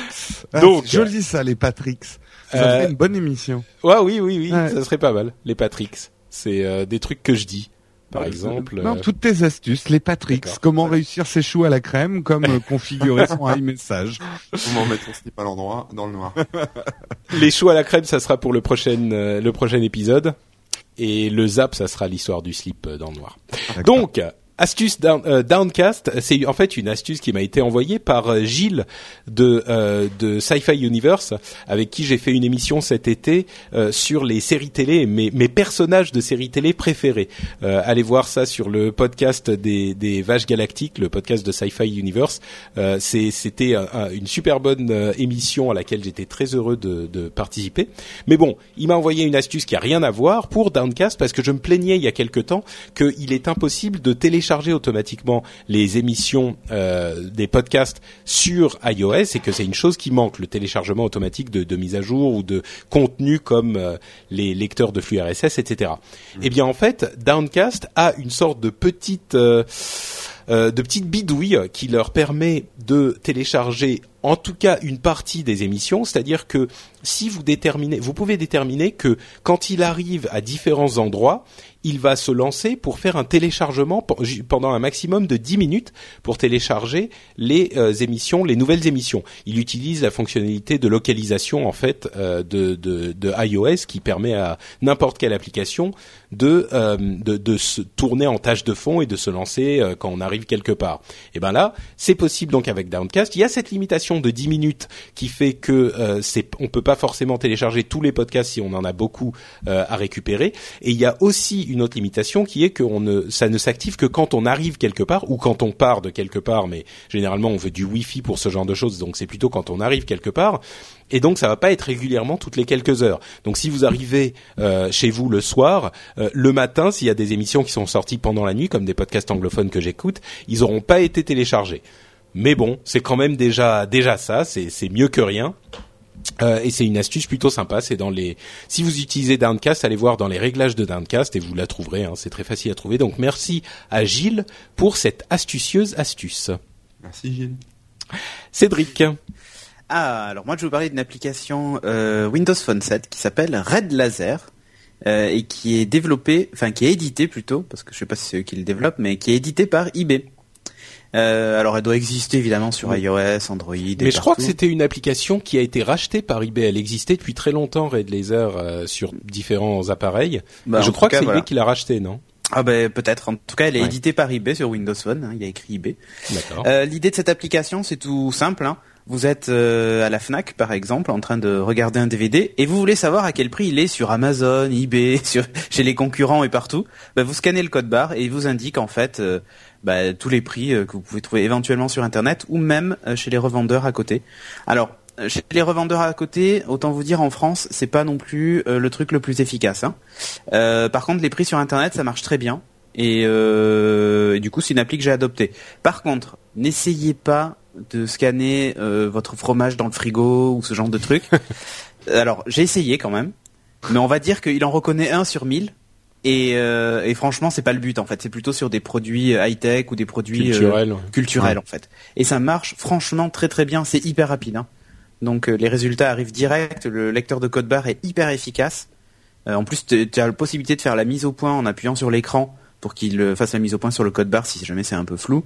Ah, Donc, joli ça, les Patricks. Ça serait euh, une bonne émission. Ouais, oui, oui, oui, ça serait pas mal. Les Patricks, c'est euh, des trucs que je dis. Par exemple. Non, euh, toutes tes astuces, les Patricks. Comment réussir ses choux à la crème, comme configurer son [LAUGHS] iMessage. Comment mettre son slip à l'endroit, dans le noir. [LAUGHS] les choux à la crème, ça sera pour le prochain, le prochain épisode. Et le zap, ça sera l'histoire du slip dans le noir. Donc, Astuce euh, Downcast, c'est en fait une astuce qui m'a été envoyée par euh, Gilles de euh, de Sci-Fi Universe, avec qui j'ai fait une émission cet été sur les séries télé, mes, mes personnages de séries télé préférés. allez voir ça sur le podcast des, des Vaches Galactiques, le podcast de Sci-Fi Universe. C'était une super bonne émission à laquelle j'étais très heureux de, de, participer. Mais bon, il m'a envoyé une astuce qui a rien à voir pour Downcast parce que je me plaignais il y a quelque temps qu'il est impossible de télécharger télécharger automatiquement les émissions euh, des podcasts sur iOS et que c'est une chose qui manque, le téléchargement automatique de, de mise à jour ou de contenu comme euh, les lecteurs de flux RSS, etc. Mmh. Eh bien en fait, Downcast a une sorte de petite euh, de petites bidouilles qui leur permet de télécharger en tout cas une partie des émissions, c'est-à-dire que si vous déterminez, vous pouvez déterminer que quand il arrive à différents endroits, il va se lancer pour faire un téléchargement pendant un maximum de 10 minutes pour télécharger les euh, émissions, les nouvelles émissions. Il utilise la fonctionnalité de localisation en fait euh, de, iOS qui permet à n'importe quelle application de, euh, de se tourner en tâche de fond et de se lancer quand on arrive quelque part. Et ben là, c'est possible donc avec Downcast. Il y a cette limitation de 10 minutes qui fait que c'est on peut pas forcément télécharger tous les podcasts si on en a beaucoup à récupérer. Et il y a aussi une une autre limitation qui est que ne, ça ne s'active que quand on arrive quelque part ou quand on part de quelque part. Mais généralement, on veut du Wi-Fi pour ce genre de choses, donc c'est plutôt quand on arrive quelque part. Et donc ça va pas être régulièrement toutes les quelques heures. Donc si vous arrivez euh, chez vous le soir, euh, le matin, s'il y a des émissions qui sont sorties pendant la nuit, comme des podcasts anglophones que j'écoute, ils n'auront pas été téléchargés. Mais bon, c'est quand même déjà déjà ça, c'est mieux que rien. Euh, et c'est une astuce plutôt sympa. C'est dans les. Si vous utilisez Downcast, allez voir dans les réglages de Downcast et vous la trouverez. Hein, c'est très facile à trouver. Donc merci à Gilles pour cette astucieuse astuce. Merci Gilles. Cédric. Ah, alors moi je vais vous parler d'une application euh, Windows Phone 7 qui s'appelle Red Laser euh, et qui est développée, enfin qui est éditée plutôt, parce que je sais pas si c'est eux qui le développent, mais qui est éditée par eBay. Euh, alors elle doit exister évidemment sur iOS, Android. Mais je crois que c'était une application qui a été rachetée par eBay. Elle existait depuis très longtemps, Red Laser, euh, sur différents appareils. Bah, je crois que c'est eBay qui l'a racheté, non? Ah ben peut-être. En tout cas, elle est éditée par eBay sur Windows Phone. Hein, il y a écrit eBay. Euh, L'idée de cette application, c'est tout simple. Hein. Vous êtes euh, à la Fnac, par exemple, en train de regarder un DVD, et vous voulez savoir à quel prix il est sur Amazon, [LAUGHS] eBay, sur, chez les concurrents et partout. Ben, vous scannez le code barre et il vous indique en fait euh, bah, tous les prix euh, que vous pouvez trouver éventuellement sur Internet ou même euh, chez les revendeurs à côté. Alors, chez les revendeurs à côté, autant vous dire en France, c'est pas non plus le truc le plus efficace. Hein. par contre, les prix sur Internet, ça marche très bien. Et, et du coup, c'est une appli que j'ai adoptée. Par contre, n'essayez pas de scanner votre fromage dans le frigo ou ce genre de truc. [LAUGHS] Alors, j'ai essayé quand même, mais on va dire qu'il en reconnaît un sur mille. Et, euh, et, franchement, c'est pas le but en fait. C'est plutôt sur des produits euh, high tech ou des produits culturels, euh, culturels en fait. Et ça marche franchement très très bien. C'est hyper rapide. Hein. Donc euh, les résultats arrivent direct. Le lecteur de code barre est hyper efficace. en plus, tu as la possibilité de faire la mise au point en appuyant sur l'écran pour qu'il fasse la mise au point sur le code barre si jamais c'est un peu flou.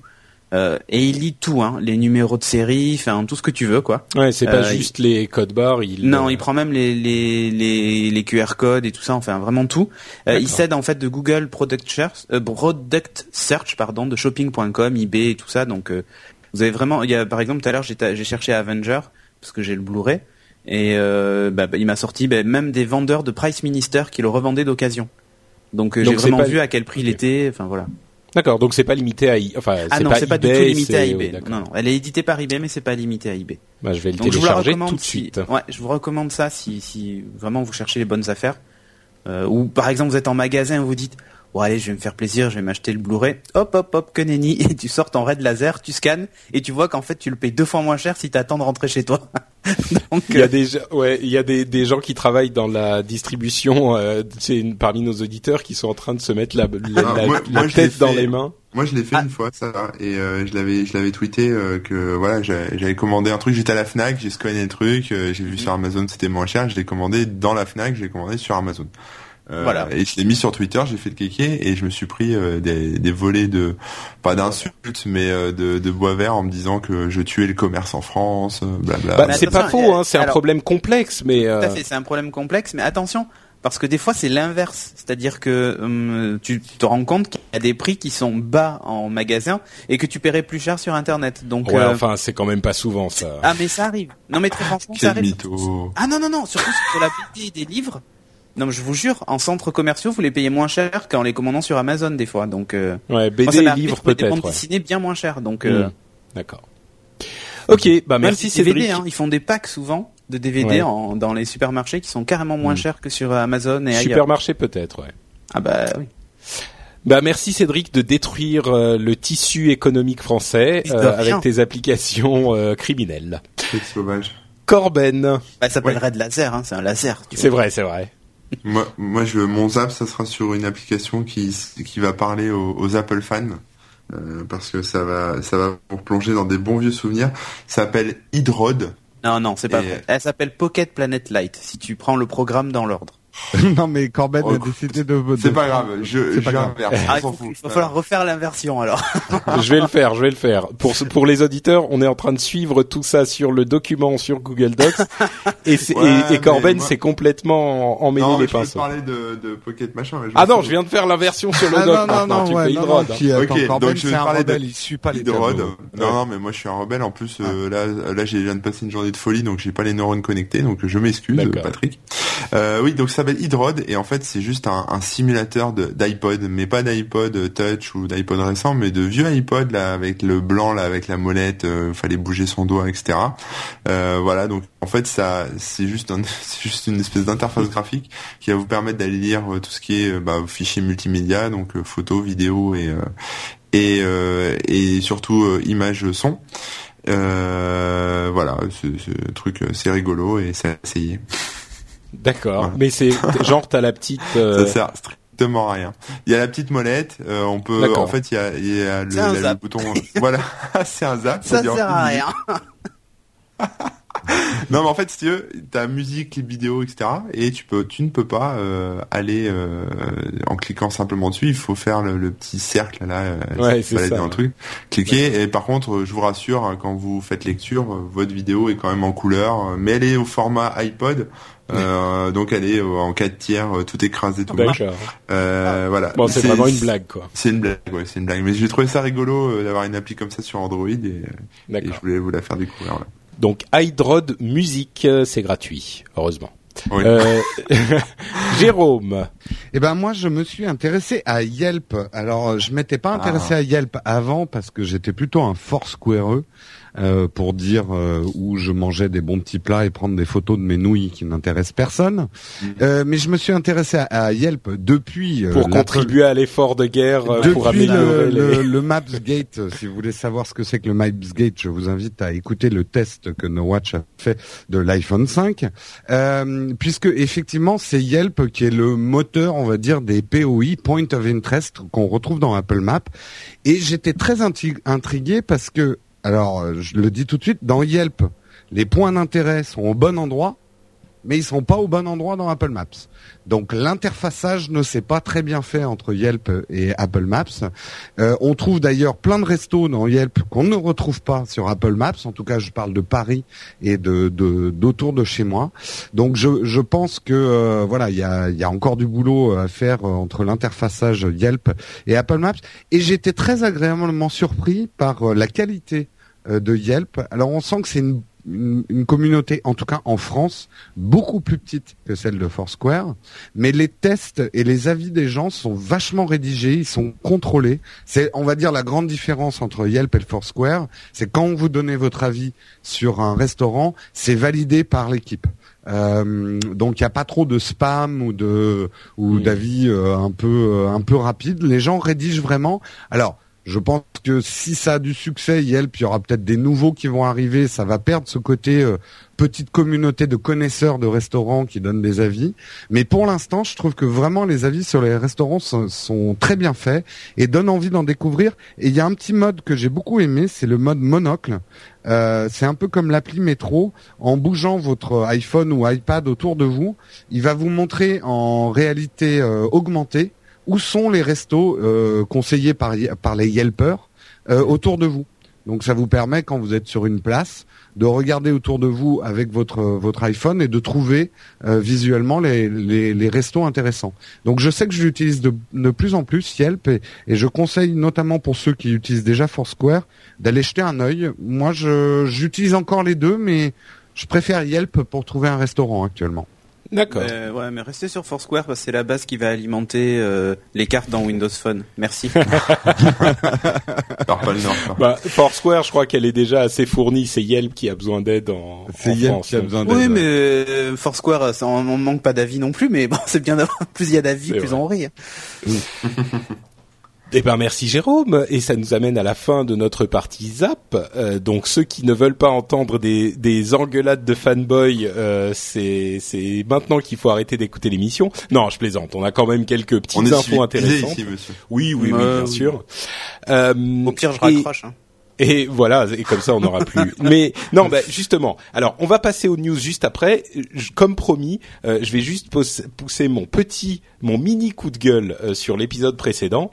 Euh, et il lit tout, hein, les numéros de série, enfin tout ce que tu veux, quoi. Ouais, c'est pas euh, juste les codes barres. Il... Non, il prend même les, les, les, les QR codes et tout ça, enfin vraiment tout. Euh, il s'aide en fait de Google Product Search, Product Search pardon, de Shopping.com, eBay et tout ça. Donc vous avez vraiment, il y a par exemple tout à l'heure j'ai cherché Avenger. parce que j'ai le Blu-ray. Et euh, bah, bah, il m'a sorti bah, même des vendeurs de Price Minister qui le revendaient d'occasion. Donc, euh, Donc j'ai vraiment pas- vu à quel prix il était. Enfin voilà. D'accord, donc c'est pas limité à I- enfin Ah non, pas c'est pas du tout limité à eBay. oui, non, non, elle est éditée par eBay, mais c'est pas limité à eBay. Bah, je vais le Donc je vous la télécharger recommande tout de si- suite. Ouais, je vous recommande ça si, si vraiment vous cherchez les bonnes affaires. Euh, ou par exemple vous êtes en magasin et vous dites bon allez je vais me faire plaisir, je vais m'acheter le Blu-ray. Hop hop hop que nenni [LAUGHS] et tu sors ton raid laser, tu scannes et tu vois qu'en fait tu le payes deux fois moins cher si t'attends de rentrer chez toi. [LAUGHS] Donc Il y a euh, des gens- ouais, il y a des, des gens qui travaillent dans la distribution euh, c'est une- parmi nos auditeurs qui sont en train de se mettre la, la, Ah, la- moi- la moi, je l'ai tête dans fait. les mains. Moi, je l'ai fait Ah. une fois, ça, et euh, je l'avais, je l'avais tweeté euh, que voilà, j'avais j'avais commandé un truc. J'étais à la Fnac, j'ai scanné le truc, euh, j'ai vu sur Amazon c'était moins cher, je l'ai commandé dans la Fnac, je l'ai commandé sur Amazon. Euh, Voilà. Et je l'ai mis sur Twitter, j'ai fait le kéké et je me suis pris euh, des, des volets de pas d'insultes, mais euh, de, de bois vert en me disant que je tuais le commerce en France, euh, blabla. Bah, mais c'est pas faux, euh, hein, c'est un problème complexe, mais tout euh, à fait, c'est un problème complexe, mais attention parce que des fois c'est l'inverse, c'est-à-dire que hum, tu te rends compte qu'il y a des prix qui sont bas en magasin et que tu paierais plus cher sur internet. Donc ouais, euh, enfin c'est quand même pas souvent ça. ah mais ça arrive. Non mais très franchement ça arrive. mytho. Ah non, non, non, surtout sur la BD et des livres. Non, mais je vous jure, en centres commerciaux, vous les payez moins cher qu'en les commandant sur Amazon des fois. Donc, euh, Ouais, BD et de livres des peut-être. bandes ouais. dessinées bien moins cher. Donc, euh, Hmm. D'accord. Ok, bah même merci si c'est DVD, Cédric. hein, ils font des packs souvent de DVD Ouais. en, dans les supermarchés qui sont carrément moins Hmm. chers que sur Amazon et ailleurs. Supermarché peut-être, ouais. Ah bah oui. Bah merci Cédric de détruire euh, le tissu économique français De euh, avec tes applications euh, criminelles. C'est sauvage. Corben, Bah, ça s'appelle Ouais. Red Laser, hein, c'est un laser. tu c'est vois. vrai, c'est vrai. Moi, moi, je, mon zap, ça sera sur une application qui, qui va parler aux, aux Apple fans. euh, parce que ça va, ça va vous plonger dans des bons vieux souvenirs. Ça s'appelle Hydrode. Non, non, c'est pas Et- vrai. Elle s'appelle Pocket Planet Light, si tu prends le programme dans l'ordre. [LAUGHS] non mais Corben Oh, a décidé de. de- C'est pas grave, je, C'est pas je grave. Ah, on il, faut, va falloir refaire l'inversion alors. je vais le faire, je vais le faire. Pour ce- pour les auditeurs, on est en train de suivre tout ça sur le document sur Google Docs et, c'est- Ouais, et, et Corben moi- s'est complètement emmêlé Non, les je pinceaux. parler de, de Pocket machin. mais je Ah non, je viens de faire l'inversion sur le Ah doc. non non non tu ouais, fais non, Hydrode, non, hein. attends, Ok, Corben donc je vais c'est un parler de il suit pas les. Non, non, mais moi je suis un rebelle. En plus, euh, là, là, j'ai viens de passer une journée de folie, donc j'ai pas les neurones connectés, donc je m'excuse. Patrick. Euh, oui, donc ça s'appelle et en fait, c'est juste un, un simulateur d'iPod, mais pas d'iPod Touch ou d'iPod récent, mais de vieux iPod là, avec le blanc là, avec la molette, euh, fallait bouger son doigt, etc. Euh, voilà, donc en fait, ça, c'est juste, un, [LAUGHS] c'est juste une espèce d'interface graphique qui va vous permettre d'aller lire euh, tout ce qui est euh, bah, fichiers multimédia, donc euh, photos, vidéos et euh, et, euh, et surtout euh, images, son. Euh, voilà, ce, ce truc, euh, c'est rigolo et c'est à essayer. D'accord. Voilà. Mais c'est [LAUGHS] genre t'as la petite. euh, Ça sert strictement à rien. Il y a la petite molette, euh, on peut, en fait, il y a, il y a le, C'est un la- le zap. bouton, voilà, [LAUGHS] c'est un zap. Ça sert à rien. [LAUGHS] [LAUGHS] Non, mais en fait, si tu veux, t'as musique, clip vidéo, etc. Et tu peux, tu ne peux pas euh, aller euh, en cliquant simplement dessus. Il faut faire le, le petit cercle là, euh, Ouais, c'est ça, dans le truc. Cliquer. Et par contre, je vous rassure, hein, quand vous faites lecture, euh, votre vidéo est quand même en couleur, euh, mais elle est au format iPod. Euh, donc elle est en 4 tiers, tout écrasé, tout moche. D'accord. Euh, voilà. Bon, c'est vraiment une blague, quoi. C'est une blague, ouais, c'est une blague. Mais j'ai trouvé ça rigolo euh, d'avoir une appli comme ça sur Android et, et je voulais vous la faire découvrir. Là. Donc iDrod Music, euh, c'est gratuit, heureusement. Oui. Euh, [LAUGHS] [LAUGHS] Jérôme. Eh ben moi je me suis intéressé à Yelp. Alors je m'étais pas intéressé Ah. à Yelp avant parce que j'étais plutôt un force squareux euh, pour dire euh, où je mangeais des bons petits plats et prendre des photos de mes nouilles qui n'intéressent personne. Euh, mais je me suis intéressé à, à Yelp depuis euh, Pour contribuer à l'effort de guerre, euh, depuis pour le, améliorer les... le, le Mapsgate, euh, si vous voulez savoir ce que c'est que le Mapsgate, je vous invite à écouter le test que No Watch a fait de l'iPhone 5, euh, puisque effectivement c'est Yelp qui est le moteur, on va dire, des POI, Point of Interest, qu'on retrouve dans Apple Maps. Et j'étais très intrigué parce que, alors je le dis tout de suite, dans Yelp, les points d'intérêt sont au bon endroit, mais ils sont pas au bon endroit dans Apple Maps. Donc l'interfaçage ne s'est pas très bien fait entre Yelp et Apple Maps. Euh, on trouve d'ailleurs plein de restos dans Yelp qu'on ne retrouve pas sur Apple Maps. En tout cas, je parle de Paris et de d'autour de, chez moi. Donc je, je pense que euh, voilà, il y a, y a encore du boulot à faire entre l'interfaçage Yelp et Apple Maps. Et j'étais très agréablement surpris par euh, la qualité euh, de Yelp. Alors on sent que c'est une une, une communauté, en tout cas en France, beaucoup plus petite que celle de Foursquare, mais les tests et les avis des gens sont vachement rédigés, ils sont contrôlés. C'est, on va dire, la grande différence entre Yelp et le Foursquare, c'est quand vous donnez votre avis sur un restaurant, c'est validé par l'équipe. Euh, donc il n'y a pas trop de spam ou de ou d'avis euh, un peu euh, un peu rapide. Les gens rédigent vraiment. Alors je pense que si ça a du succès, Yelp, il y aura peut-être des nouveaux qui vont arriver. Ça va perdre ce côté euh, petite communauté de connaisseurs de restaurants qui donnent des avis. Mais pour l'instant, je trouve que vraiment les avis sur les restaurants sont, très bien faits et donnent envie d'en découvrir. Et il y a un petit mode que j'ai beaucoup aimé, c'est le mode monocle. Euh, c'est un peu comme l'appli métro. En bougeant votre iPhone ou iPad autour de vous, il va vous montrer en réalité euh, augmentée où sont les restos euh, conseillés par, les Yelpers euh, autour de vous? Donc ça vous permet quand vous êtes sur une place de regarder autour de vous avec votre iPhone et de trouver euh, visuellement les, restos intéressants. Donc je sais que je l'utilise de, plus en plus Yelp et, je conseille notamment pour ceux qui utilisent déjà Foursquare d'aller jeter un œil. Moi j'utilise encore les deux mais je préfère Yelp pour trouver un restaurant actuellement. D'accord. Mais, ouais, mais restez sur Foursquare parce que c'est la base qui va alimenter euh, les cartes dans Windows Phone. Merci. [LAUGHS] Pars pas le nord. quoi. Bah, Foursquare, je crois qu'elle est déjà assez fournie. C'est Yelp qui a besoin d'aide en, C'est en Yelp France. qui a besoin d'aide. oui, mais euh, Foursquare, ça, on, on manque pas d'avis non plus, mais bon, [LAUGHS] c'est bien d'avoir plus il y a d'avis, C'est plus vrai. on rit. [LAUGHS] Eh ben merci Jérôme et ça nous amène à la fin de notre partie zap. Euh, donc ceux qui ne veulent pas entendre des, des engueulades de fanboy, euh, c'est c'est maintenant qu'il faut arrêter d'écouter l'émission. Non, je plaisante. On a quand même quelques petites infos intéressantes. ici, monsieur. Oui, oui, oui, Euh, bien sûr. Euh, Au pire, je et- raccroche. Hein. Et voilà, et comme ça on n'aura plus. [LAUGHS] Mais non, bah, justement. Alors, on va passer aux news juste après. Je- Comme promis, euh, je vais juste pousser mon petit, mon mini coup de gueule euh, sur l'épisode précédent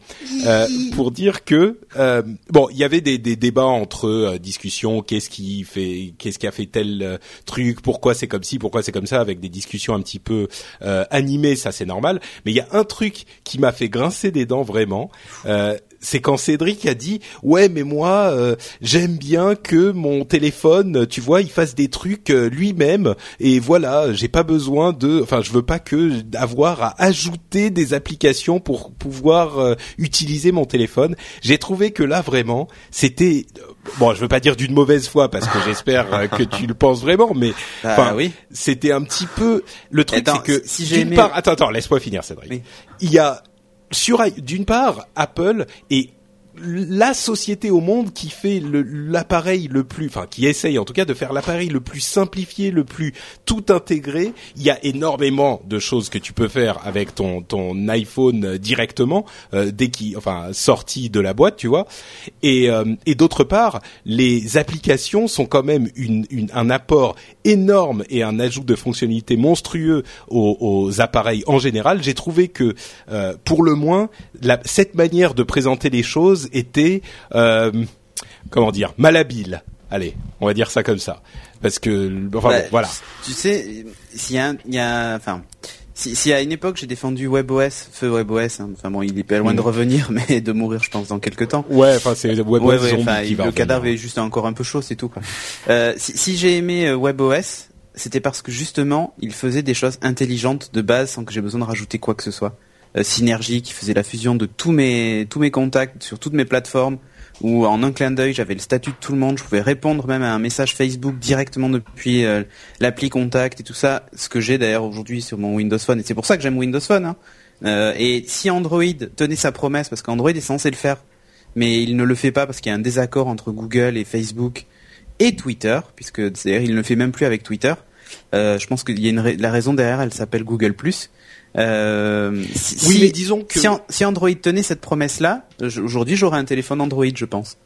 euh, pour dire que euh, bon, il y avait des, des débats entre euh, discussions. Qu'est-ce qui fait, qu'est-ce qui a fait tel euh, truc Pourquoi c'est comme ci Pourquoi c'est comme ça Avec des discussions un petit peu euh, animées, ça c'est normal. Mais il y a un truc qui m'a fait grincer des dents vraiment. Euh, c'est quand Cédric a dit ouais mais moi euh, j'aime bien que mon téléphone tu vois il fasse des trucs euh, lui-même et voilà j'ai pas besoin de enfin je veux pas que d'avoir à ajouter des applications pour pouvoir euh, utiliser mon téléphone j'ai trouvé que là vraiment c'était bon je veux pas dire d'une mauvaise foi parce que j'espère euh, que tu le penses vraiment mais Bah enfin oui. c'était un petit peu le truc c'est que si j'ai aimé- part attends attends laisse-moi finir Cédric Oui. il y a sur d'une part Apple est la société au monde qui fait l'appareil le plus, enfin qui essaye en tout cas de faire l'appareil le plus simplifié, le plus tout intégré. Il y a énormément de choses que tu peux faire avec ton ton iPhone directement euh, dès qu'il, enfin sorti de la boîte, tu vois. Et euh, et d'autre part, les applications sont quand même une, une- un apport énorme et un ajout de fonctionnalités monstrueux aux, aux appareils en général. J'ai trouvé que euh, pour le moins la- cette manière de présenter les choses était euh, comment dire malhabile. Allez, on va dire ça comme ça, parce que enfin Bah, bon, voilà. Tu sais, s'il y a, il y a, enfin, si, si à une époque j'ai défendu WebOS, feu WebOS, hein, enfin bon, il est pas loin de Mm. revenir, [LAUGHS] mais de mourir, je pense, dans quelques temps. Ouais, enfin c'est WebOS Ouais, ouais, zombie qui va le cadavre est juste encore un peu chaud, c'est tout. Quoi. Euh, si si j'ai aimé euh, WebOS, c'était parce que justement, il faisait des choses intelligentes de base sans que j'ai besoin de rajouter quoi que ce soit. Euh, Synergie qui faisait la fusion de tous mes tous mes contacts sur toutes mes plateformes, où en un clin d'œil j'avais le statut de tout le monde, je pouvais répondre même à un message Facebook directement depuis euh, l'appli Contact et tout ça, ce que j'ai d'ailleurs aujourd'hui sur mon Windows Phone. Et c'est pour ça que j'aime Windows Phone. Hein. Euh, et si Android tenait sa promesse, parce qu'Android est censé le faire, mais il ne le fait pas parce qu'il y a un désaccord entre Google et Facebook et Twitter, puisque d'ailleurs il ne le fait même plus avec Twitter. Euh, je pense qu'il y a une la raison derrière, elle s'appelle Google Euh, si, Oui, si- mais disons que si, An- si Android tenait cette promesse-là, euh, aujourd'hui j'aurais un téléphone Android, je pense.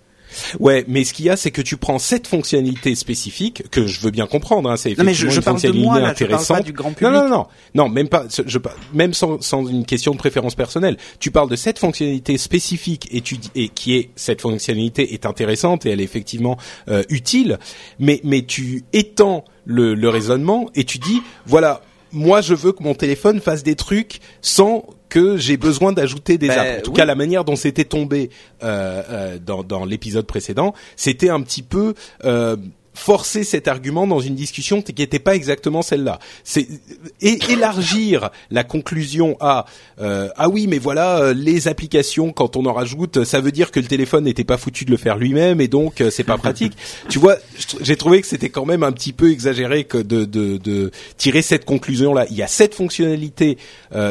Ouais, mais ce qu'il y a, c'est que tu prends cette fonctionnalité spécifique que je veux bien comprendre. Hein, c'est Non mais je, effectivement je une parle de fonctionnalité moi là, je parle intéressante. pas du grand Non, public. non, non, non, même pas, je, même sans, sans une question de préférence personnelle. Tu parles de cette fonctionnalité spécifique et tu dis- et qui est cette fonctionnalité est intéressante et elle est effectivement euh, utile, mais mais tu étends le, le raisonnement et tu dis voilà, moi je veux que mon téléphone fasse des trucs sans que j'ai besoin d'ajouter des Bah, apps. En tout oui. cas, la manière dont c'était tombé euh, euh, dans, dans l'épisode précédent, c'était un petit peu euh, forcer cet argument dans une discussion qui n'était pas exactement celle-là. C'est élargir la conclusion à euh, ah oui mais voilà euh, les applications quand on en rajoute ça veut dire que le téléphone n'était pas foutu de le faire lui-même et donc euh, c'est pas pratique. [LAUGHS] tu vois, j'ai trouvé que c'était quand même un petit peu exagéré que de, de, de tirer cette conclusion là. Il y a cette fonctionnalité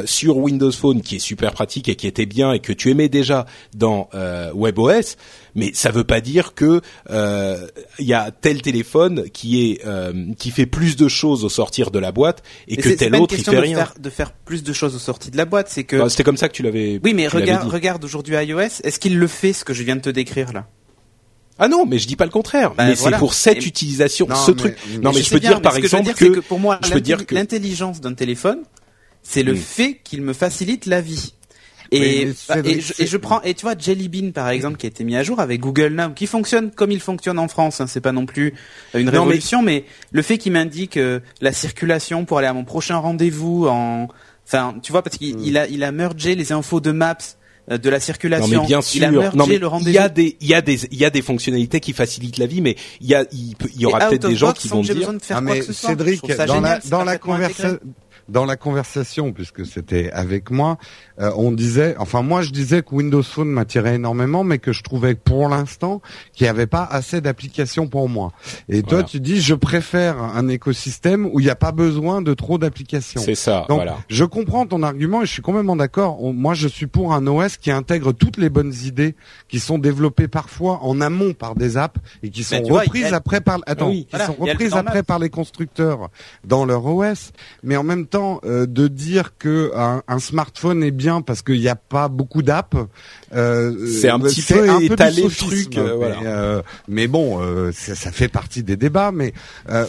sur Windows Phone qui est super pratique et qui était bien et que tu aimais déjà dans WebOS mais ça veut pas dire que euh, il y a tel téléphone qui est euh, qui fait plus de choses au sortir de la boîte et que tel autre il fait de rien. Faire, de faire plus de choses au sortir de la boîte, c'est que bah, c'était comme ça que tu l'avais. Oui, mais regarde, regarde aujourd'hui iOS. Est-ce qu'il le fait ce que je viens de te décrire là? Ah non, mais je dis pas le contraire. Bah, mais c'est pour cette utilisation, ce truc. non, mais, je peux dire par exemple que, pour moi, l'intelligence d'un téléphone, c'est le hmm. fait qu'il me facilite la vie. Et, bah, et, je, prends et tu vois Jelly Bean par exemple qui a été mis à jour avec Google Now qui fonctionne comme il fonctionne en France. Hein, c'est pas non plus une révolution, mais... le fait qu'il m'indique euh, la circulation pour aller à mon prochain rendez-vous en, enfin tu vois parce qu'il hmm. a il a mergé les infos de Maps euh, de la circulation. Non mais bien sûr. Il a non, mais le il y a des il y a des il y a des fonctionnalités qui facilitent la vie, mais il y a il, y aura peut-être des gens qui vont dire. Ah mais Cédric, dans la dans la conversation dans la conversation, puisque c'était avec moi, euh, on disait, enfin moi je disais que Windows Phone m'attirait énormément, mais que je trouvais pour l'instant qu'il n'y avait pas assez d'applications pour moi. Et toi tu dis, je préfère un écosystème où il n'y a pas besoin de trop d'applications. C'est ça. Donc, voilà. Je comprends ton argument et je suis complètement d'accord. Moi je suis pour un OS qui intègre toutes les bonnes idées qui sont développées parfois en amont par des apps et qui sont reprises après par attends, qui sont reprises après par les constructeurs dans leur OS, mais en même temps euh, de dire que un, smartphone est bien parce qu'il n'y a pas beaucoup d'apps. Euh, c'est un petit peu un étalé le truc, euh, mais, bon, ça, fait partie des débats. Mais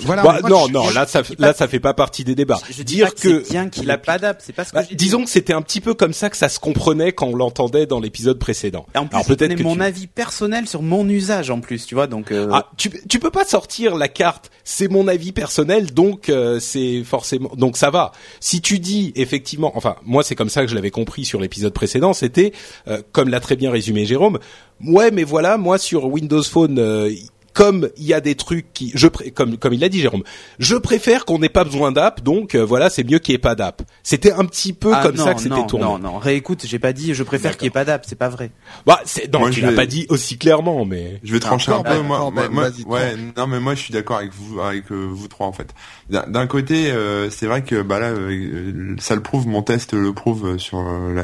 voilà. Bah, non, non, là ça, là ça fait pas partie des débats. Je, dire que, bien qu'il a pas d'app, c'est pas ce que bah, Disons que c'était un petit peu comme ça que ça se comprenait quand on l'entendait dans l'épisode précédent. Et en plus, peut-être mon avis personnel sur mon usage en plus, tu vois. Donc ah, tu tu peux pas sortir la carte. C'est mon avis personnel, donc c'est forcément donc ça va si tu dis effectivement, enfin moi c'est comme ça que je l'avais compris sur l'épisode précédent, c'était euh, comme l'a très bien résumé Jérôme. Ouais, mais voilà, moi sur Windows Phone, euh, comme il y a des trucs qui, je comme comme il l'a dit Jérôme, je préfère qu'on n'ait pas besoin d'app, donc euh, voilà, c'est mieux qu'il n'y ait pas d'app. C'était un petit peu ah comme ça que c'était tourné. Non, non, réécoute, j'ai pas dit je préfère qu'il n'y ait pas d'app, c'est pas vrai. Bah, c'est non, tu l'as pas dit aussi clairement, mais je vais trancher un peu. moi, moi, ouais, non, mais moi je suis d'accord avec vous, avec euh, vous trois en fait. D'un côté, euh, c'est vrai que bah là, ça le prouve, mon test le prouve sur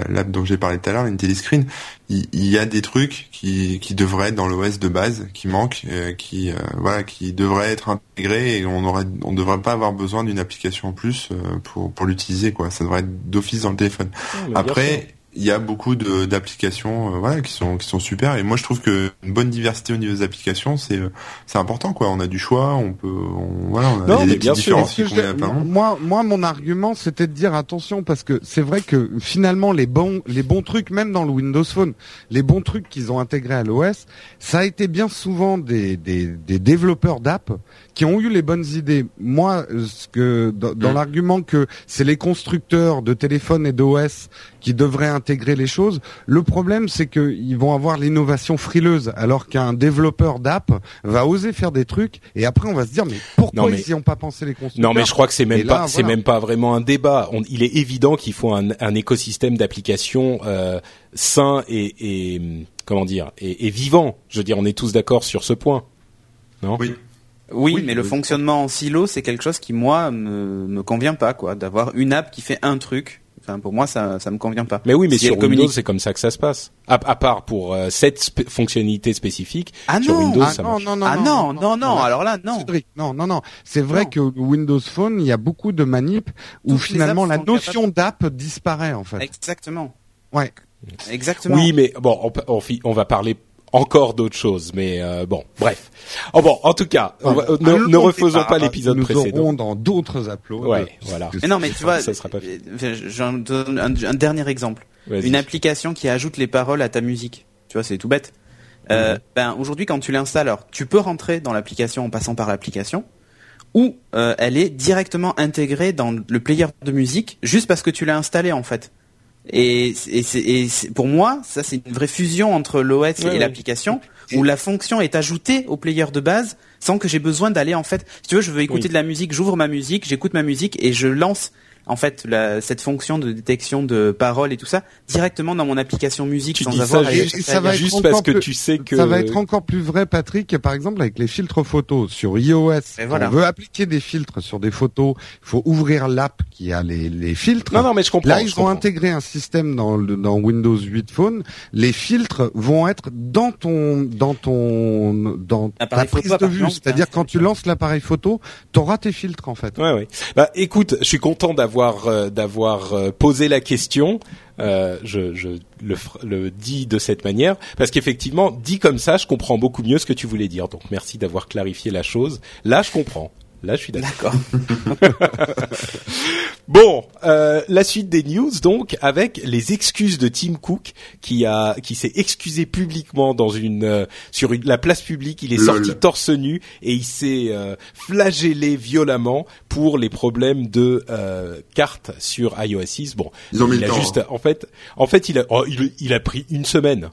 l'app dont j'ai parlé tout à l'heure, IntelliScreen. Il, il y a des trucs qui qui devraient être dans l'OS de base, qui manquent qui euh, voilà qui devrait être intégré et on aurait on devrait pas avoir besoin d'une application en plus euh, pour pour l'utiliser quoi. Ça devrait être d'office dans le téléphone. Après il y a beaucoup d'applications euh, voilà qui sont qui sont super. Et moi je trouve que une bonne diversité au niveau des applications c'est c'est important quoi. On a du choix on peut on, voilà on a non, des bien sûr. moi moi mon argument c'était de dire attention parce que c'est vrai que finalement les bons les bons trucs même dans le Windows Phone les bons trucs qu'ils ont intégrés à l'OS ça a été bien souvent des des, des développeurs d'app qui ont eu les bonnes idées moi ce que dans, dans mm. l'argument que c'est les constructeurs de téléphones et d'OS qui devraient intégrer les choses. Le problème, c'est qu'ils vont avoir l'innovation frileuse, alors qu'un développeur d'app va oser faire des trucs, et après on va se dire mais pourquoi ils n'y ont pas pensé les constructeurs? Non, mais je crois que c'est même pas, c'est même pas vraiment un débat. il est évident qu'il faut un, un écosystème d'applications euh, sain et, et, comment dire et, et, vivant. Je veux dire, on est tous d'accord sur ce point, non? Oui. Oui, mais le fonctionnement en silo, c'est quelque chose qui moi me, me convient pas, quoi. D'avoir une app qui fait un truc pour moi, ça, ça me convient pas. Mais oui, mais sur Windows, c'est comme ça que ça se passe. À, part pour euh, cette fonctionnalité spécifique, ah sur non, Windows, ah ça non, non, non, ah non, non, non, Alors là, non. non, non, non. C'est vrai que Windows Phone, il y a beaucoup de manip où finalement la notion d'app disparaît en fait. Exactement. Ouais. Exactement. Oui, mais bon, on, on va parler encore d'autres choses, mais euh, bon, bref. Oh bon, en tout cas, ne, refaisons pas, l'épisode précédent. Nous dans d'autres applaudissements. Ouais, voilà. Mais non, mais tu vois, ça sera pas euh, J'en donne un, dernier exemple. Une application qui ajoute les paroles à ta musique. Tu vois, c'est tout bête. Euh, ben aujourd'hui, quand tu l'installes, alors tu peux rentrer dans l'application en passant par l'application, ou elle est directement intégrée dans le player de musique juste parce que tu l'as installé en fait. Et, et, pour moi, ça c'est une vraie fusion entre l'OS et l'application, où la fonction est ajoutée au player de base sans que j'ai besoin d'aller en fait. Si tu veux, je veux écouter Oui. de la musique, j'ouvre ma musique, j'écoute ma musique et je lance en fait la, cette fonction de détection de paroles et tout ça directement dans mon application musique Tu sans dis avoir ça à juste, ça va être juste parce que plus- tu sais que Ça va être encore plus vrai, Patrick, par exemple avec les filtres photos sur iOS. Et voilà. on veut appliquer des filtres sur des photos, il faut ouvrir l'app qui a les, les filtres. Non, non, mais je comprends. Là, ils ont intégré un système dans, le, dans Windows 8 Phone. Les filtres vont être dans ton dans ton dans ta Appareil prise photo, de vue. C'est-à-dire quand tu lances l'appareil photo, t'auras tes filtres en fait. Ouais, ouais. Bah, écoute, je suis content d'avoir euh, d'avoir euh, posé la question. Euh, je le dis de cette manière parce qu'effectivement, dit comme ça, je comprends beaucoup mieux ce que tu voulais dire. Donc, merci d'avoir clarifié la chose. Là, je comprends. Là, je suis d'accord. [LAUGHS] Bon, euh, la suite des news donc avec les excuses de Tim Cook qui a qui s'est excusé publiquement dans une euh, sur une, la place publique. Il est Lol. sorti torse nu et il s'est euh, flagellé violemment pour les problèmes de euh, cartes sur iOS 6. Bon, Ils ont mis il le a temps, juste en fait en fait il a oh, il, il a pris une semaine.